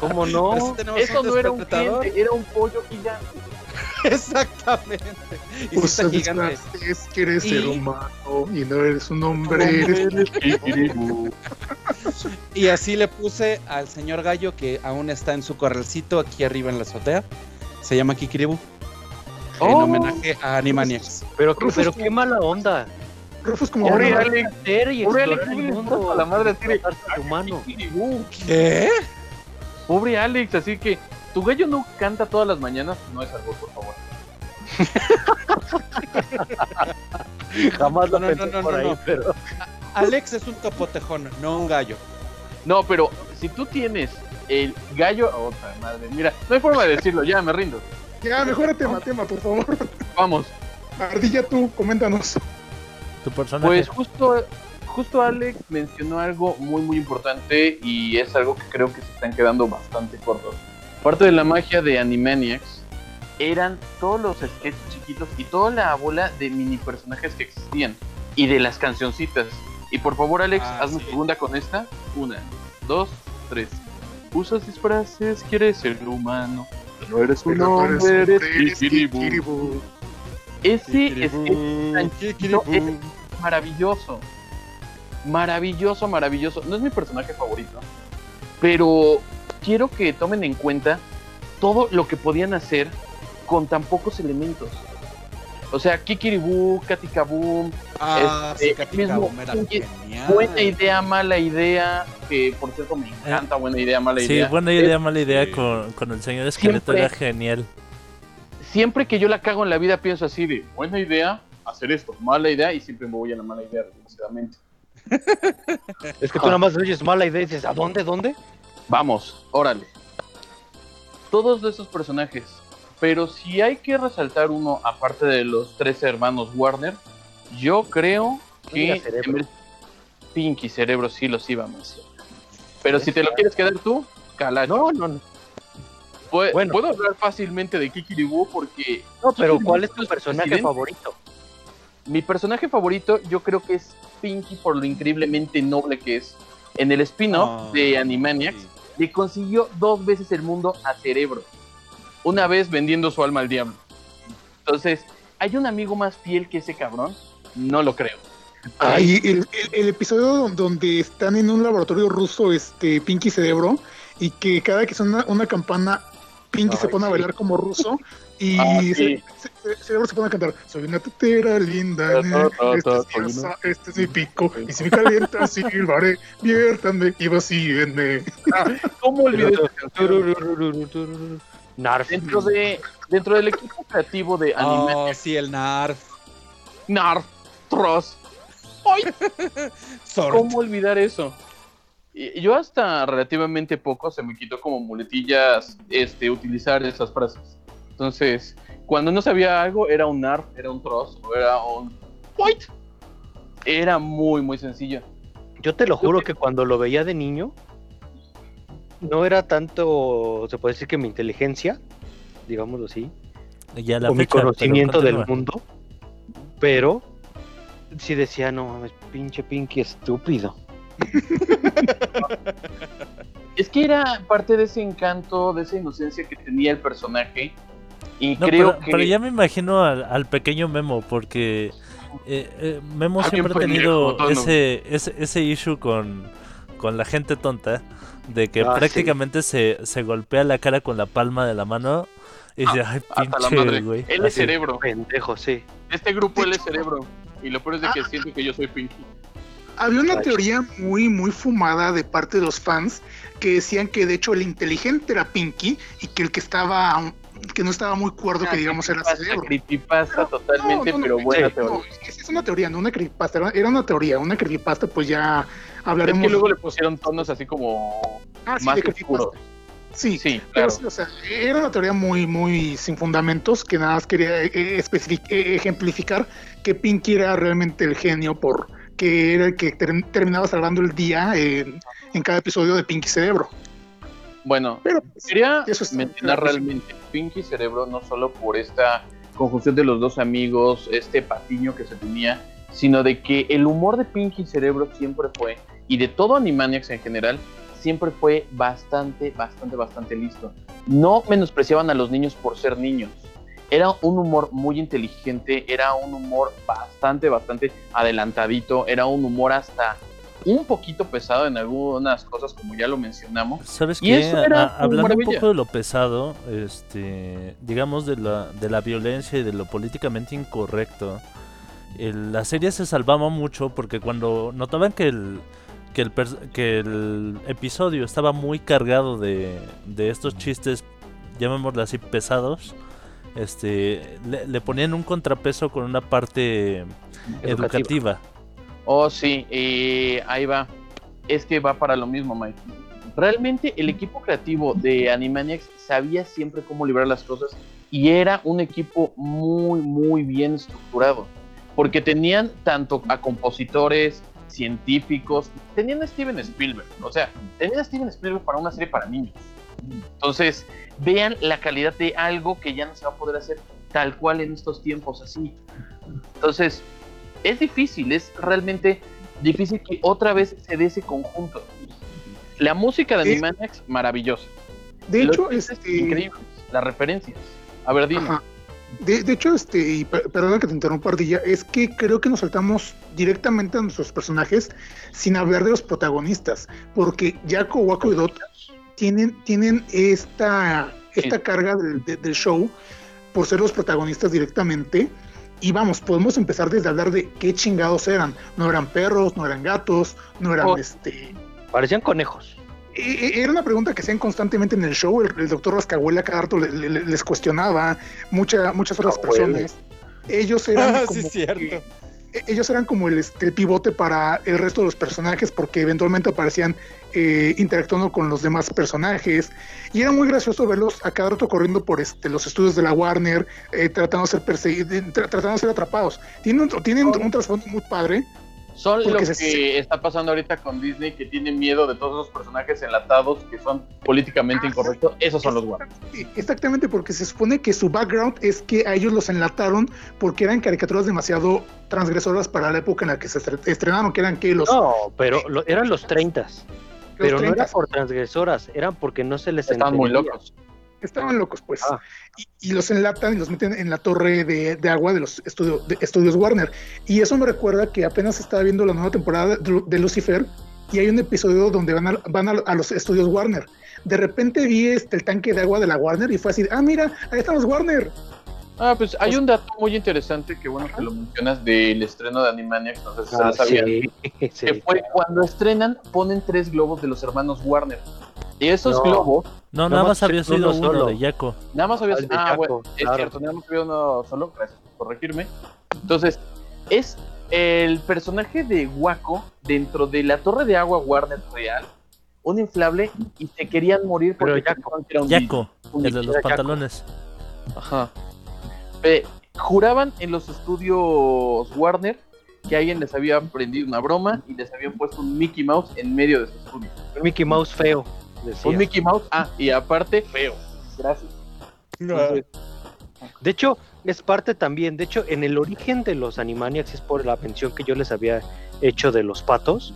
¿Cómo sí no? tenemos Eso no era un cliente, era un pollo gigante. Exactamente. Y Pues está gigante. es que eres Y- ser humano y no eres un hombre. Eres... Y así le puse al señor Gallo que aún está en su corralcito aquí arriba en la azotea. Se llama Kikiribu. En Oh. homenaje a Animaniacs. Pero, Rufus, pero qué mala onda. Rufus como y Pobre Alex, el ¿cómo le mundo. importa a la madre de humano. ¿Qué? Pobre Alex, así que tu gallo no canta todas las mañanas. No es algo, por favor. Jamás lo No, no, pensé no, por no, ahí, no. pero... Alex es un topotejón, no un gallo. No, pero si tú tienes el gallo. Otra madre, mira, no hay forma de decirlo, ya me rindo. Ya, mejora tema, tema, por favor. Vamos. Ardilla, tú, coméntanos. Tu personaje. Pues justo, justo Alex mencionó algo muy muy importante y es algo que creo que se están quedando bastante cortos. Parte de la magia de Animaniacs eran todos los sketches chiquitos y toda la bola de mini personajes que existían y de las cancioncitas. Y por favor Alex, Ah, hazme sí. segunda con esta. Una, dos, tres. Usas disfraces, quieres ser humano. No eres un no eres hombre, eres Kikiribu. Kikiribu. Ese Kikiribu, es maravilloso. Maravilloso, maravilloso. No es mi personaje favorito, pero quiero que tomen en cuenta todo lo que podían hacer con tan pocos elementos. O sea, Kikiribu, Katikaboom, Ah, Este, sí, Katikabum mismo- era genial. buena idea, mala idea, que por cierto me encanta, buena idea, mala Sí, idea. buena idea, mala idea Sí. con, con el señor esqueleto Siempre. era genial. Siempre que yo la cago en la vida pienso así de, buena idea, hacer esto, mala idea, y siempre me voy a la mala idea, desgraciadamente. Es que tú nada más oyes mala idea y dices, ¿a dónde, dónde? Vamos, órale. Todos esos personajes. Pero si hay que resaltar uno, aparte de los tres hermanos Warner, yo creo que Cerebro. Pinky Cerebro sí los iba a mencionar. Pero si te lo quieres quedar tú, calacho. No, no, no. Pu- bueno. Puedo hablar fácilmente de Kikiribu porque No, pero ¿cuál es tu personaje presidente. favorito? Mi personaje favorito yo creo que es Pinky por lo increíblemente noble que es. En el spin-off Ah, de Animaniacs, sí. Le consiguió dos veces el mundo a Cerebro. Una vez vendiendo su alma al diablo. Entonces, ¿hay un amigo más fiel que ese cabrón? No lo creo. Ay, el, el- el episodio donde están en un laboratorio ruso, este, Pinky y Cerebro, y que cada que suena una campana, Pinky se pone a bailar como ruso, y Ah, sí. Cerebro se pone a cantar, soy una tetera linda, este es, mi este es mi pico, y si me calienta, silbaré, viértanme y vacíenme. ¿Cómo olvidé esa canción? Narf. Dentro, de, dentro del equipo creativo de Oh, Animaniacs, sí, el Narf. Narf, Tross, Zord. ¿Cómo olvidar eso? Yo hasta relativamente poco se me quitó como muletillas este, utilizar esas frases. Entonces, cuando no sabía algo, era un NARF, era un Tross o era un Point. Era muy, muy sencillo. Yo te lo juro que cuando lo veía de niño, no era tanto, se puede decir que mi inteligencia, digámoslo así, Ya la o mi fecha, conocimiento del mundo, pero sí decía, no mames, pinche Pinky estúpido. Es que era parte de ese encanto, de esa inocencia que tenía el personaje. Y No, creo pero, que. pero ya me imagino al, al pequeño Memo, porque eh, eh, Memo Ah, siempre ha tenido ese, ese, ese issue con, con la gente tonta, de que Ah, sí. prácticamente se, se golpea la cara con la palma de la mano y dice, ay, pinche, güey. Él es cerebro. Pendejo, sí. Este grupo él es cerebro. Y lo peor es de que siento que yo soy Pinky. Había una teoría muy, muy fumada de parte de los fans que decían que de hecho el inteligente era Pinky y que el que estaba, que no estaba muy cuerdo, que digamos era Cerebro. creepypasta totalmente, No, no, pero no, buena teoría. Es, es una teoría, no una creepypasta, era, una teoría, una creepypasta, pues ya Es hablaremos. que luego le pusieron tonos así como Ah, sí, más oscuros. Sí, Sí, claro. sí, o sea, era una teoría muy, muy sin fundamentos que nada más quería eh, eh, eh, ejemplificar que Pinky era realmente el genio por que era el que ter- terminaba salvando el día en, en cada episodio de Pinky Cerebro. Bueno, Pero pues, quería Eso mencionar realmente Pinky Cerebro no solo por esta conjunción de los dos amigos, este patiño que se tenía, sino de que el humor de Pinky Cerebro siempre fue, y de todo Animaniacs en general, siempre fue bastante, bastante, bastante listo. No menospreciaban a los niños por ser niños. Era un humor muy inteligente, era un humor bastante, bastante adelantadito, era un humor hasta un poquito pesado en algunas cosas, como ya lo mencionamos. ¿Sabes Y qué? eso era A- hablando un poco de lo pesado, este, digamos de la, de la violencia y de lo políticamente incorrecto, el- la serie se salvaba mucho porque cuando notaban que el, que el, que el episodio estaba muy cargado de, de estos chistes, llamémoslo así, pesados, este, le, le ponían un contrapeso con una parte educativa. Oh, sí, ahí va. Es que va para lo mismo, Mike. Realmente el equipo creativo de Animaniacs sabía siempre cómo librar las cosas y era un equipo muy, muy bien estructurado. Porque tenían tanto a compositores, científicos, tenían a Steven Spielberg. O sea, tenían a Steven Spielberg para una serie para niños. Entonces, vean la calidad de algo que ya no se va a poder hacer tal cual en estos tiempos así. Entonces, es difícil, es realmente difícil que otra vez se dé ese conjunto. La música de. Animaniacs, maravillosa. De Los hecho, este, increíbles. Las referencias. A ver, dime. Ajá. De, de hecho, este, y per- perdona que te interrumpa, Ardilla, es que creo que nos saltamos directamente a nuestros personajes sin hablar de los protagonistas, porque Jaco, Waco y Dot tienen, tienen esta, esta Sí. carga del, de- del show por ser los protagonistas directamente. Y vamos, podemos empezar desde hablar de qué chingados eran. No eran perros, no eran gatos, no eran Oh. este. Parecían conejos. E- e- Era una pregunta que hacían constantemente en el show. El, el doctor Rascahuela cada rato le- le- le- les cuestionaba. Mucha, muchas otras personas. Ellos eran. Ah, como sí, cierto. que- ellos eran como el, el pivote para el resto de los personajes porque eventualmente aparecían eh, interactuando con los demás personajes y era muy gracioso verlos a cada rato corriendo por este, los estudios de la Warner eh, tratando de ser perseguidos, tra- tratando de ser atrapados. Tienen un, tienen un trasfondo muy padre. Son lo porque que se- está pasando ahorita con Disney, que tiene miedo de todos esos personajes enlatados que son políticamente Ajá. incorrectos. Esos son los guapos. Exactamente, porque se supone que su background es que a ellos los enlataron porque eran caricaturas demasiado transgresoras para la época en la que se estre- estrenaron, que eran que los, No, pero lo- eran los 30. los Pero no 30 era por transgresoras, eran porque no se les Están muy locos. Estaban locos, pues. Ah. Y, y los enlatan y los meten en la torre de, de agua de los estudio- de estudios Warner. Y eso me recuerda que apenas estaba viendo la nueva temporada de, de Lucifer y hay un episodio donde van, a, van a, a los estudios Warner. De repente vi este, el tanque de agua de la Warner y fue así, ah, mira, ahí están los Warner. Ah, pues hay un dato muy interesante que bueno que lo mencionas del estreno de Animaniacs, no sé si se Ah, lo sabían. sí, sí. que fue cuando estrenan, ponen tres globos de los hermanos Warner. Y esos No. globos, No, Nada más había sido uno solo. de Yaco. nada más había Ah, de Ah, bueno, es cierto, nada más había uno solo, gracias por corregirme. Entonces, es el personaje de Waco dentro de la torre de agua Warner Real, un inflable, y se querían morir Pero porque era un Yaco, un el de los pantalones. Ajá. Eh, juraban en los estudios Warner que alguien les había prendido una broma y les habían puesto un Mickey Mouse en medio de su estudio. Un Mickey Mouse feo. Decía. Un Mickey Mouse, ah, y aparte feo. Gracias. Entonces, De hecho, es parte también. De hecho, en el origen de los Animaniacs es por la mención que yo les había hecho de los patos.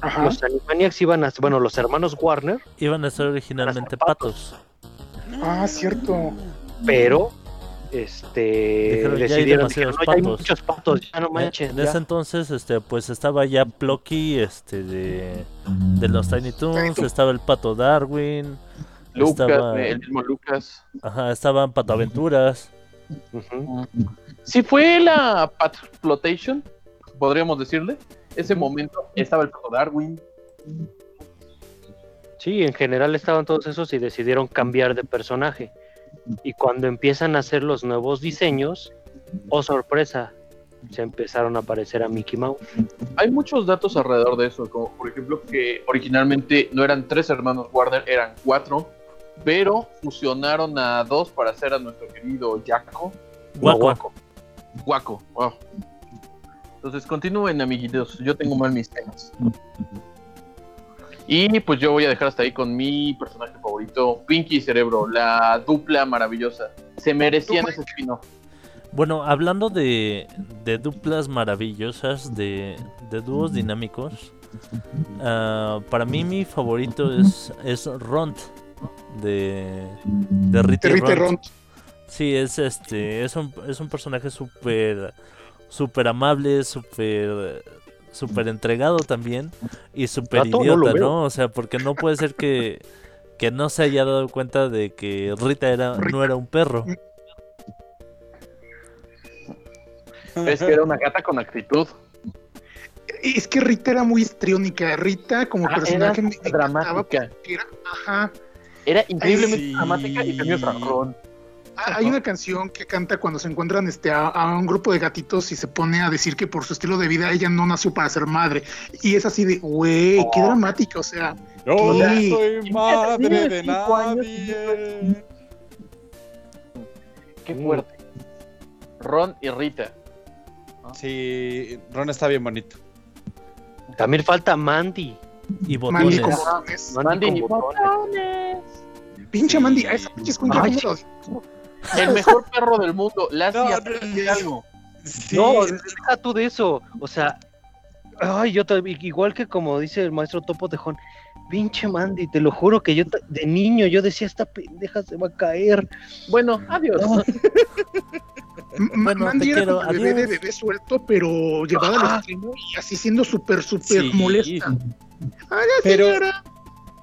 Ajá. Los Animaniacs iban a. Bueno, los hermanos Warner, Iban a ser originalmente patos. patos. Ah, cierto. pero. Este. Dijeron, "Ya hay decidieron, dijeron, demasiados "No, ya hay patos". muchos patos, ya no En- manches. en ya". ese entonces, este, pues estaba ya Plucky, este, de, de los Tiny Toons, estaba el Pato Darwin, Lucas, estaba, el mismo Lucas. ajá, estaban Pato Aventuras, Ujú. Si fue la Pat Flotation, podríamos decirle. Ese momento estaba el Pato Darwin. Sí, en general estaban todos esos y decidieron cambiar de personaje. Y cuando empiezan a hacer los nuevos diseños, oh sorpresa, se empezaron a aparecer a Mickey Mouse. Hay muchos datos alrededor de eso, como por ejemplo que originalmente no eran tres hermanos Warner, eran cuatro, pero fusionaron a dos para hacer a nuestro querido Jaco. Guaco. Guaco. Guaco. wow. Entonces continúen, amiguitos. Yo tengo mal mis temas. Y pues yo voy a dejar hasta ahí con mi personaje favorito, Pinky y Cerebro, la dupla maravillosa. Se merecían ese spin-off. Bueno, hablando de, de duplas maravillosas, de, de dúos dinámicos, ah, para mí mi favorito es, es Ront de, de y Ront. Ront. Sí, es este, es un, es un personaje súper, súper amable, súper, súper entregado también y súper idiota, ¿no? O sea, porque no puede ser que, que no se haya dado cuenta de que Rita era, no era un perro. Es que era una gata con actitud. Es que Rita era muy histriónica. Rita, como Ah, personaje, era me dramática. era- ajá. Era increíblemente sí. dramática y tenía razón. Ah, Hay una canción que canta cuando se encuentran este, a, a un grupo de gatitos y se pone a decir que por su estilo de vida ella no nació para ser madre. Y es así de, güey, qué Oh. dramática, o sea. Yo no soy madre de nadie. Qué fuerte. Ron y Rita. Sí, Ron está bien bonito. También falta Mandy. Y Mandy botones. con botones. Mandy, Mandy con y botones. Pinche Sí. Mandy, a esa pinche escuincle, Ay, ¿cómo sí. lo- El mejor perro del mundo. Lassie, No, no, aprende no. algo. Sí, No, deja tú de eso. O sea, ay, yo igual que como dice el maestro Topo Tejón, pinche Mandy, te lo juro que yo de niño yo decía, esta pendeja se va a caer. Bueno, adiós. Bueno, Mandy te era quiero, como bebé de bebé suelto, pero llevado al Ajá. extremo y así siendo súper, súper Sí. molesta. Ay, Pero- señora.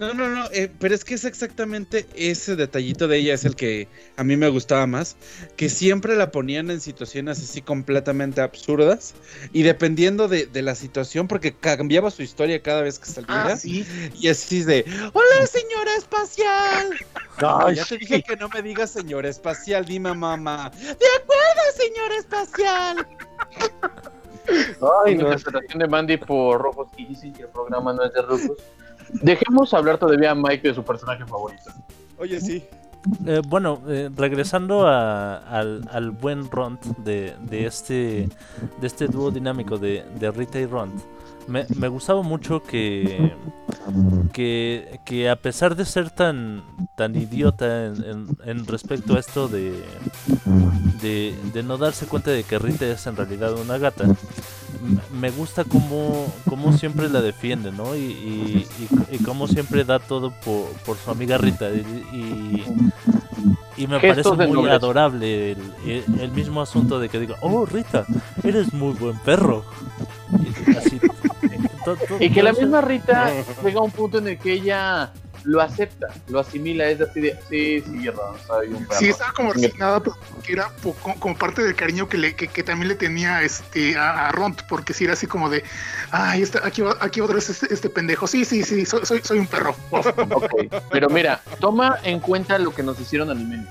No, no, no, eh, pero es que es exactamente ese detallito de ella es el que a mí me gustaba más, que siempre la ponían en situaciones así completamente absurdas y dependiendo de, de la situación, porque cambiaba su historia cada vez que salía Ah, sí. y así de, hola señora espacial. Ay, ya te sí. dije que no me digas señora espacial, dime mamá. De acuerdo, señora espacial. Ay, no. interpretación de Mandy por Rojos y dicen que el programa no es de Rojos. Dejemos hablar todavía a Mike de su personaje favorito. Oye, sí. Eh, bueno, eh, regresando a- al, al buen Ront de, de este de este dúo dinámico de, de Rita y Ront, me, me gustaba mucho que, que que a pesar de ser tan tan idiota en, en- en respecto a esto de, de de no darse cuenta de que Rita es en realidad una gata, me gusta cómo, cómo siempre la defiende, ¿no? Y, y, y, y cómo siempre da todo por, por su amiga Rita. Y, y, me parece muy adorable el, el- el mismo asunto de que diga, oh Rita, eres muy buen perro. Y, así, Y que la misma Rita llega a un punto en el que ella lo acepta, lo asimila, es así de, sí, sí, Ron, soy un perro. Sí, estaba como resignada, pero que era po- como, parte del cariño que, le, que, que también le tenía este, a, a Ront, porque sí era así como de, ay, está, aquí, va- aquí otra vez este, este pendejo. Sí, sí, sí, soy, soy, soy un perro. Ok, pero mira, toma en cuenta lo que nos hicieron Anime.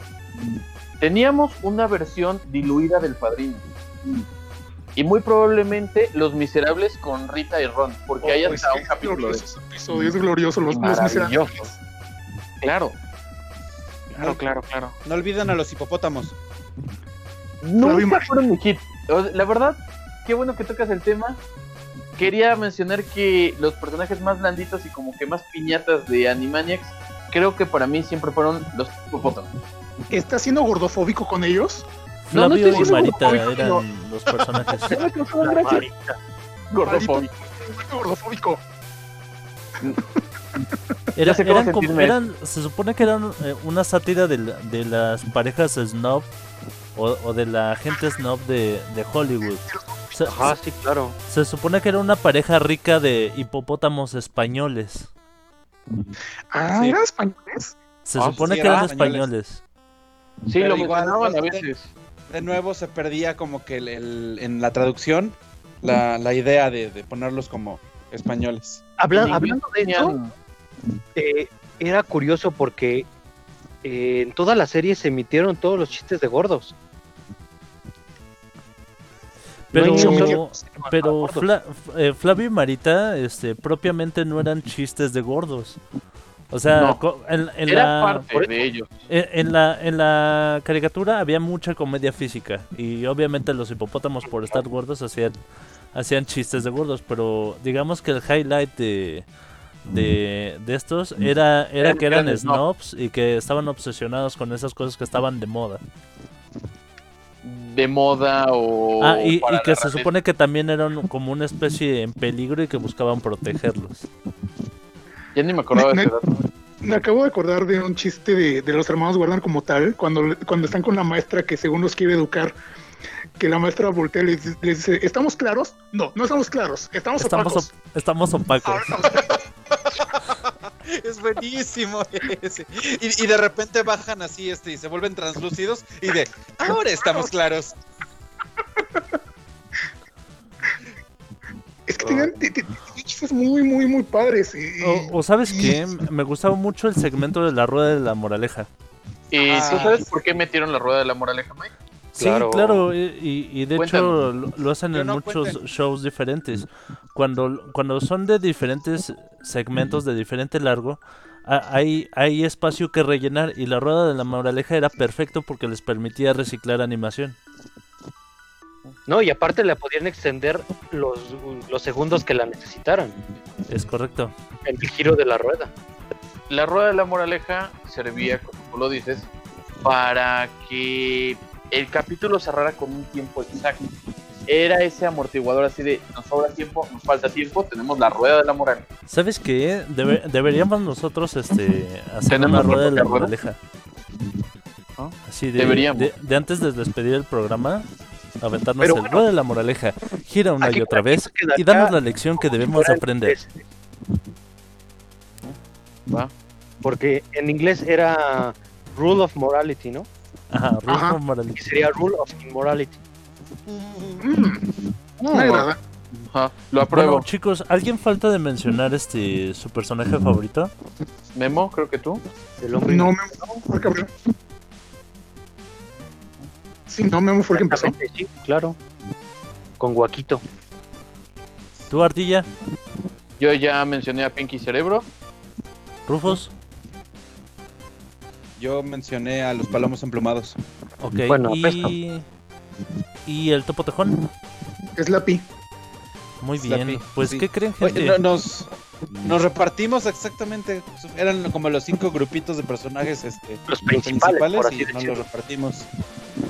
Teníamos una versión diluida del padrino. Y muy probablemente Los Miserables con Rita y Ron, porque hay Oh, es hasta que un capítulo de glorioso ese episodio, es glorioso, los, miserables. Claro. Claro, claro, claro. No olviden a los hipopótamos. Nunca fueron mi hit. La verdad, qué bueno que tocas el tema. Quería mencionar que los personajes más blanditos y como que más piñatas de Animaniacs, creo que para mí siempre fueron los hipopótamos. ¿Está siendo gordofóbico con ellos? No, no Flavio estoy y Marita eran los personajes. Marita. Gordofóbico. Gordofóbico. Era- eran como- eran- se supone que eran eh, una sátira de, la- de las parejas snob o, o de la gente snob de, de Hollywood. Se, Ajá, sí, claro. se supone que era una pareja rica de hipopótamos españoles. Ah, Sí. ¿eran españoles? Se Ah, supone sí, que eran españoles. españoles. Sí, Pero lo mencionaban a veces. De nuevo se perdía como que el- el- en la traducción la, la idea de, de ponerlos como españoles. Habla- hablando de eso, eh, era curioso porque eh, en toda la serie se emitieron todos los chistes de gordos. Pero, pero. Fla- eh, Flavio y Marita este, propiamente no eran chistes de gordos. O sea, No. en, en Era la, parte de ellos. En, en la, en la caricatura había mucha comedia física y obviamente los hipopótamos por estar gordos hacían, hacían chistes de gordos, pero digamos que el highlight de, de, de estos era, era que eran snobs y que estaban obsesionados con esas cosas que estaban de moda. de moda o. Ah, y, que se supone que también eran como una especie en peligro y que buscaban protegerlos. Ya ni me acordaba de Me- ese dato. Me acabo de acordar de un chiste de, de los hermanos Warner como tal, cuando, cuando están con la maestra que según los quiere educar, que la maestra voltea y les, les dice, ¿estamos claros? No, no estamos claros, estamos, Estamos, opacos. op- estamos opacos. Es buenísimo ese. Y, y de repente bajan así este y se vuelven translúcidos y de ahora estamos claros. Es que tenían, te- te- tenían chistes muy, muy, muy padres. y- O, o sabes qué, me gustaba mucho el segmento de la rueda de la moraleja. ¿Y Ah. tú sabes por qué metieron la rueda de la moraleja, Mike? Sí, Claro. claro, y, y- de Cuéntame. hecho lo, lo hacen en no, muchos cuenten. shows diferentes. Cuando, cuando son de diferentes segmentos de diferente largo, a- hay, hay espacio que rellenar y la rueda de la moraleja era perfecto porque les permitía reciclar animación. No, y aparte le podían extender los, los segundos que la necesitaran. Es correcto. El giro de la rueda. La rueda de la moraleja servía, como tú lo dices, para que el capítulo cerrara con un tiempo exacto. Era ese amortiguador así de nos sobra tiempo, nos falta tiempo, tenemos la rueda de la moraleja. ¿Sabes qué? Debe- deberíamos nosotros este, hacer ¿Tenemos una rueda de la rueda? moraleja. ¿No? Así de, Deberíamos. de, de antes de despedir el programa, aventarnos Pero el bueno. de la moraleja, gira una Aquí- y otra vez y danos la lección que debemos aprender. inglés, ¿va? Porque en inglés era Rule of Morality, ¿no? Ajá, rule Ajá. of morality. Que sería Rule of Immorality. Mm, me agrada. Ajá, lo apruebo. Bueno, chicos, ¿alguien falta de mencionar este su personaje favorito? Memo, creo que tú. Del hombre No, Memo, no, Sí, no, Memo fue el que empezó. Sí, claro. Con Guaquito. ¿Tú, Ardilla? Yo ya mencioné a Pinky Cerebro. ¿Rufus? Yo mencioné a los palomos emplumados. Ok, Bueno, y... ¿Y el topo tejón? Es la pi. Muy bien. Pues, sí. ¿qué creen, Oye, gente? no- nos, nos repartimos exactamente. Eran como los cinco grupitos de personajes este, Los principales, por así y nos los repartimos.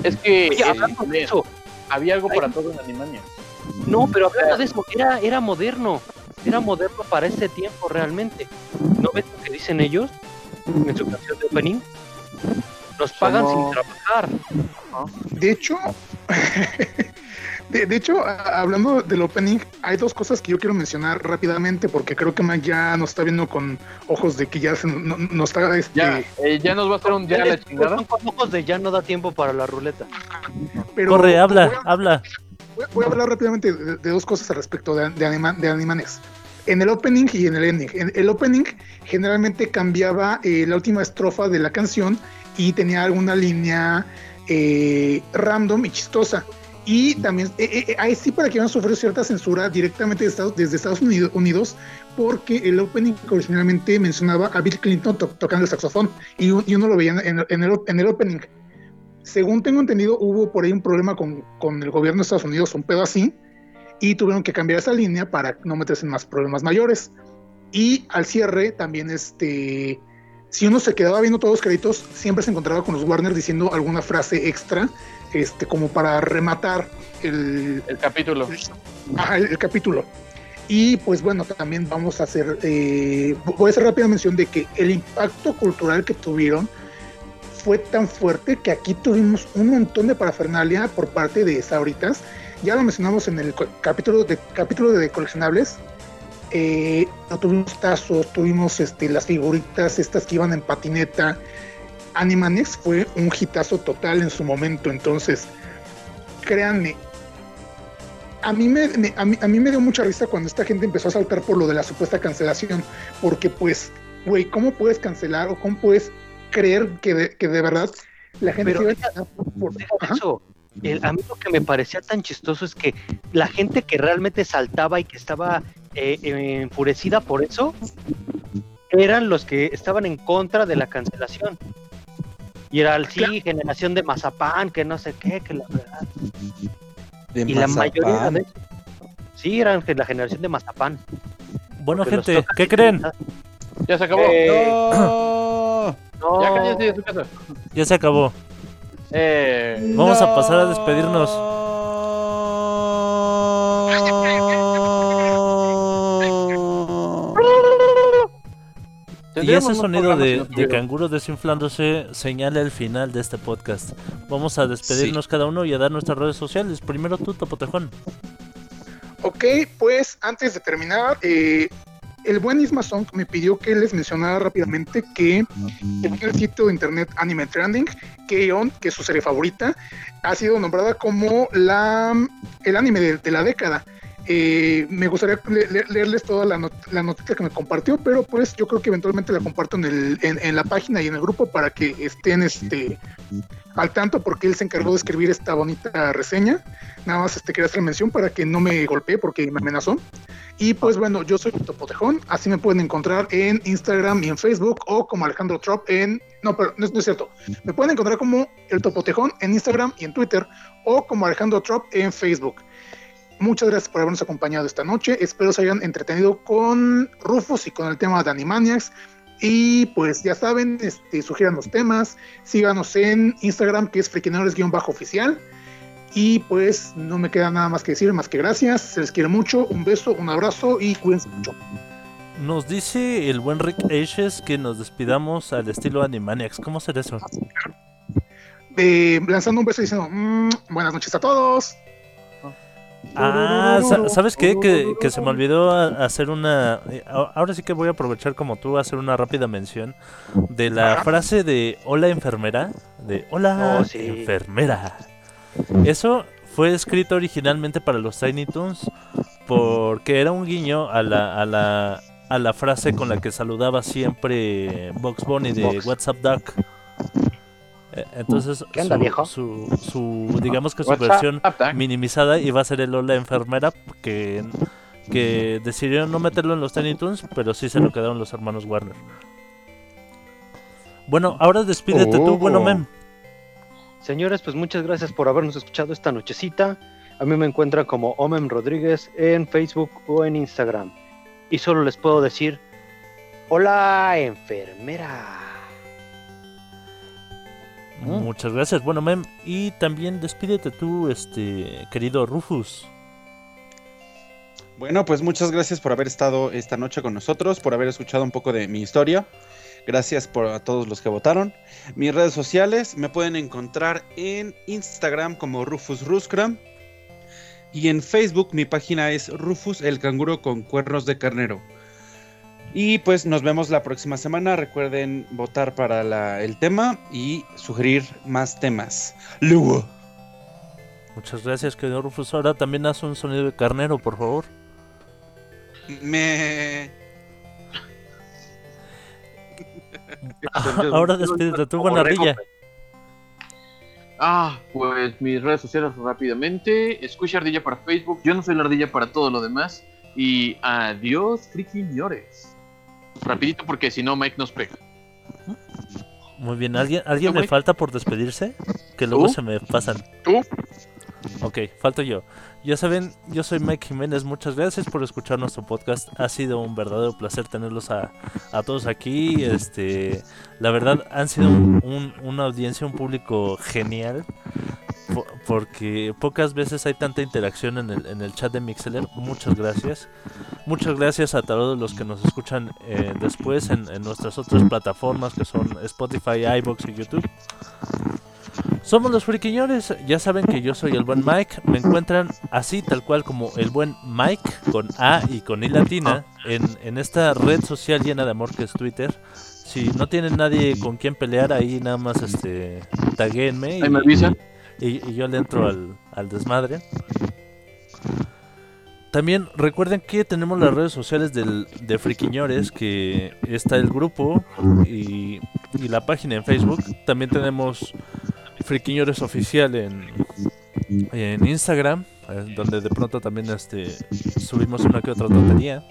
Es que Oye, eh, hablando de eso, había algo para todo en Animania. no, pero hablando de eso, era, era moderno. Era moderno para ese tiempo realmente. ¿No ves lo que dicen ellos en su canción de opening? Nos pagan Somos- sin trabajar. De hecho, de, de hecho, a- hablando del opening, hay dos cosas que yo quiero mencionar rápidamente porque creo que Mike ya nos está viendo con ojos de que ya se, no, no está este, Ya, eh, ya nos va a hacer un día la chingada. Con ojos de ya no da tiempo para la ruleta. pero Corre, habla, voy a- habla. Voy, voy a hablar rápidamente de, de dos cosas al respecto de, de, anima- de Animanex. En el opening y en el ending. En el opening generalmente cambiaba eh, la última estrofa de la canción y tenía alguna línea eh, random y chistosa. Y también, eh, eh, ahí sí para que no sufrir cierta censura directamente de Estados- desde Estados Unidos, Unidos, porque el opening originalmente mencionaba a Bill Clinton to- tocando el saxofón y, y uno lo veía en, en el, en el opening según tengo entendido, hubo por ahí un problema con, con el gobierno de Estados Unidos, un pedo así, y tuvieron que cambiar esa línea para no meterse en más problemas mayores. Y al cierre, también, este, si uno se quedaba viendo todos los créditos, siempre se encontraba con los Warner diciendo alguna frase extra, este, como para rematar el, El capítulo. Ajá, el, el capítulo. Y pues bueno, también vamos a hacer, eh, voy a hacer rápida mención de que el impacto cultural que tuvieron fue tan fuerte que aquí tuvimos un montón de parafernalia por parte de Sabritas. Ya lo mencionamos en el capítulo de, capítulo de coleccionables. Eh, no tuvimos tazos, tuvimos este, las figuritas estas que iban en patineta. Animanex fue un hitazo total en su momento, entonces créanme, a mí, me, me- a, mí, a mí me dio mucha risa cuando esta gente empezó a saltar por lo de la supuesta cancelación, porque pues, güey, ¿cómo puedes cancelar o cómo puedes creer que de, que de verdad la gente Pero se iba a por- eso. El, a mí lo que me parecía tan chistoso es que la gente que realmente saltaba y que estaba eh, eh, enfurecida por eso eran los que estaban en contra de la cancelación. Y era el sí, generación de mazapán, que no sé qué, que la verdad. De Y la mayoría de sí eran la generación de mazapán. Bueno, porque gente, ¿qué creen? Ya se acabó. Eh, ¡No! no, Ya cállense de su casa. Ya se acabó. Eh, Vamos a pasar a despedirnos. Y ese sonido de, si no de tuviera. canguro desinflándose señala el final de este podcast. Vamos a despedirnos cada uno y a dar nuestras redes sociales. Primero tú, Topotejón. Ok, pues antes de terminar, eh, el buen Isma Song me pidió que les mencionara rápidamente que en el sitio de internet Anime Trending, Keion, que es su serie favorita, ha sido nombrada como la, el anime de, de la década. Eh, me gustaría le- le- leerles toda la, not- noticia que me compartió, pero pues yo creo que eventualmente la comparto en, el, en, la página y en el grupo para que estén este, al tanto, porque él se encargó de escribir esta bonita reseña. Nada más este, quería hacer mención para que no me golpee porque me amenazó. Y pues bueno, yo soy Topotejón, así me pueden encontrar en Instagram y en Facebook o como Alejandro Trop en... No, pero no, no es cierto. Me pueden encontrar como el Topotejón en Instagram y en Twitter o como Alejandro Trop en Facebook. Muchas gracias por habernos acompañado esta noche. Espero se hayan entretenido con Rufus y con el tema de Animaniacs. Y pues ya saben, este, sugieran los temas, síganos en Instagram que es friquinadores-oficial. Y pues no me queda nada más que decir, más que gracias. Se les quiere mucho, un beso, un abrazo y cuídense mucho. Nos dice el buen Rick Ashes que nos despidamos al estilo Animaniacs. ¿Cómo será eso? Eh, lanzando un beso diciendo "Mm, buenas noches a todos. Ah, sa- ¿sabes qué? Que, que se me olvidó hacer una... eh, Ahora sí que voy a aprovechar como tú a hacer una rápida mención de la frase de hola enfermera. De hola Oh, sí. enfermera. Eso fue escrito originalmente para los Tiny Toons porque era un guiño a la, a la, a la frase con la que saludaba siempre Box Bunny de. WhatsApp Duck. Eh, Entonces, ¿Qué onda, su, viejo? su, su- digamos que su versión Duck. minimizada iba a ser el Hola enfermera que, que decidieron no meterlo en los Tiny Toons, pero sí se lo quedaron los hermanos Warner. Bueno, ahora despídete tú, bueno Oh. mem. Señores, pues muchas gracias por habernos escuchado esta nochecita. A mí me encuentran como Omem Rodríguez en Facebook o en Instagram. Y solo les puedo decir, hola enfermera. Muchas gracias, bueno mem. Y también despídete tú, este querido Rufus. Bueno, pues muchas gracias por haber estado esta noche con nosotros, por haber escuchado un poco de mi historia. Gracias por a todos los que votaron. Mis redes sociales me pueden encontrar en Instagram como Rufus Ruskram. Y en Facebook mi página es Rufus el canguro con cuernos de carnero. Y pues nos vemos la próxima semana. Recuerden votar para la- el tema y sugerir más temas. Luego. Muchas gracias, querido Rufus. Ahora también haz un sonido de carnero, por favor. Me... Ahora despídete tú, buena ardilla. Ah, pues mis redes sociales rápidamente. Escucha Ardilla para Facebook. Yo no soy la ardilla para todo lo demás. Y adiós, friki señores. Rapidito porque si no Mike nos pega. Muy bien, ¿alguien, ¿alguien ¿Tú, le Mike? falta por despedirse? Que luego ¿Tú? se me pasan. ¿Tú? Ok, falto yo. Ya saben, yo soy Mike Jiménez. Muchas gracias por escuchar nuestro podcast. Ha sido un verdadero placer tenerlos a, a todos aquí. Este, la verdad, han sido un- un- una audiencia, un público genial. Po- Porque pocas veces hay tanta interacción en el, en el chat de Mixeler. Muchas gracias. Muchas gracias a todos los que nos escuchan eh, después en, nuestras otras plataformas que son Spotify, iBox y YouTube. Somos los friquiñores, ya saben que yo soy el buen Mike, me encuentran así tal cual como el buen Mike con A y con I latina en, en esta red social llena de amor que es Twitter. Si no tienen nadie con quien pelear ahí nada más este taguéenme y, Ahí me avisan. Y- yo le entro al, al desmadre. También recuerden que tenemos las redes sociales del, de Friquiñores, que está el grupo y, y la página en Facebook. También tenemos Friquiñores Oficial en, en Instagram, eh, donde de pronto también este, subimos una que otra tontería.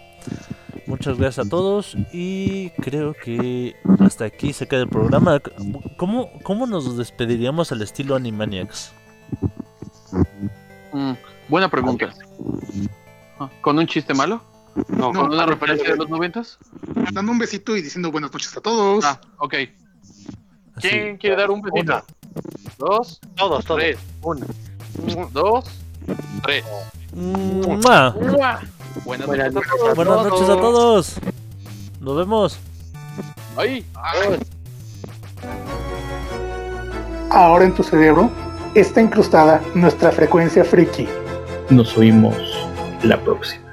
Muchas gracias a todos y creo que hasta aquí se queda el programa. ¿Cómo, cómo nos despediríamos al estilo Animaniacs? Mm, buena pregunta. Ah, ¿Con un chiste malo? No, No, ¿Con una referencia de los noventas? Dando un besito y diciendo buenas noches a todos. Ah, ok. Así. ¿Quién quiere dar un besito? dos, Todos, todos. tres. Uno. Un, dos, tres. ¡Mua! ¡Mua! Buenas, Buenas noches a noches a todos. Buenas noches a todos. Nos vemos. Ay. Ahora en tu cerebro está incrustada nuestra frecuencia friki. Nos oímos la próxima.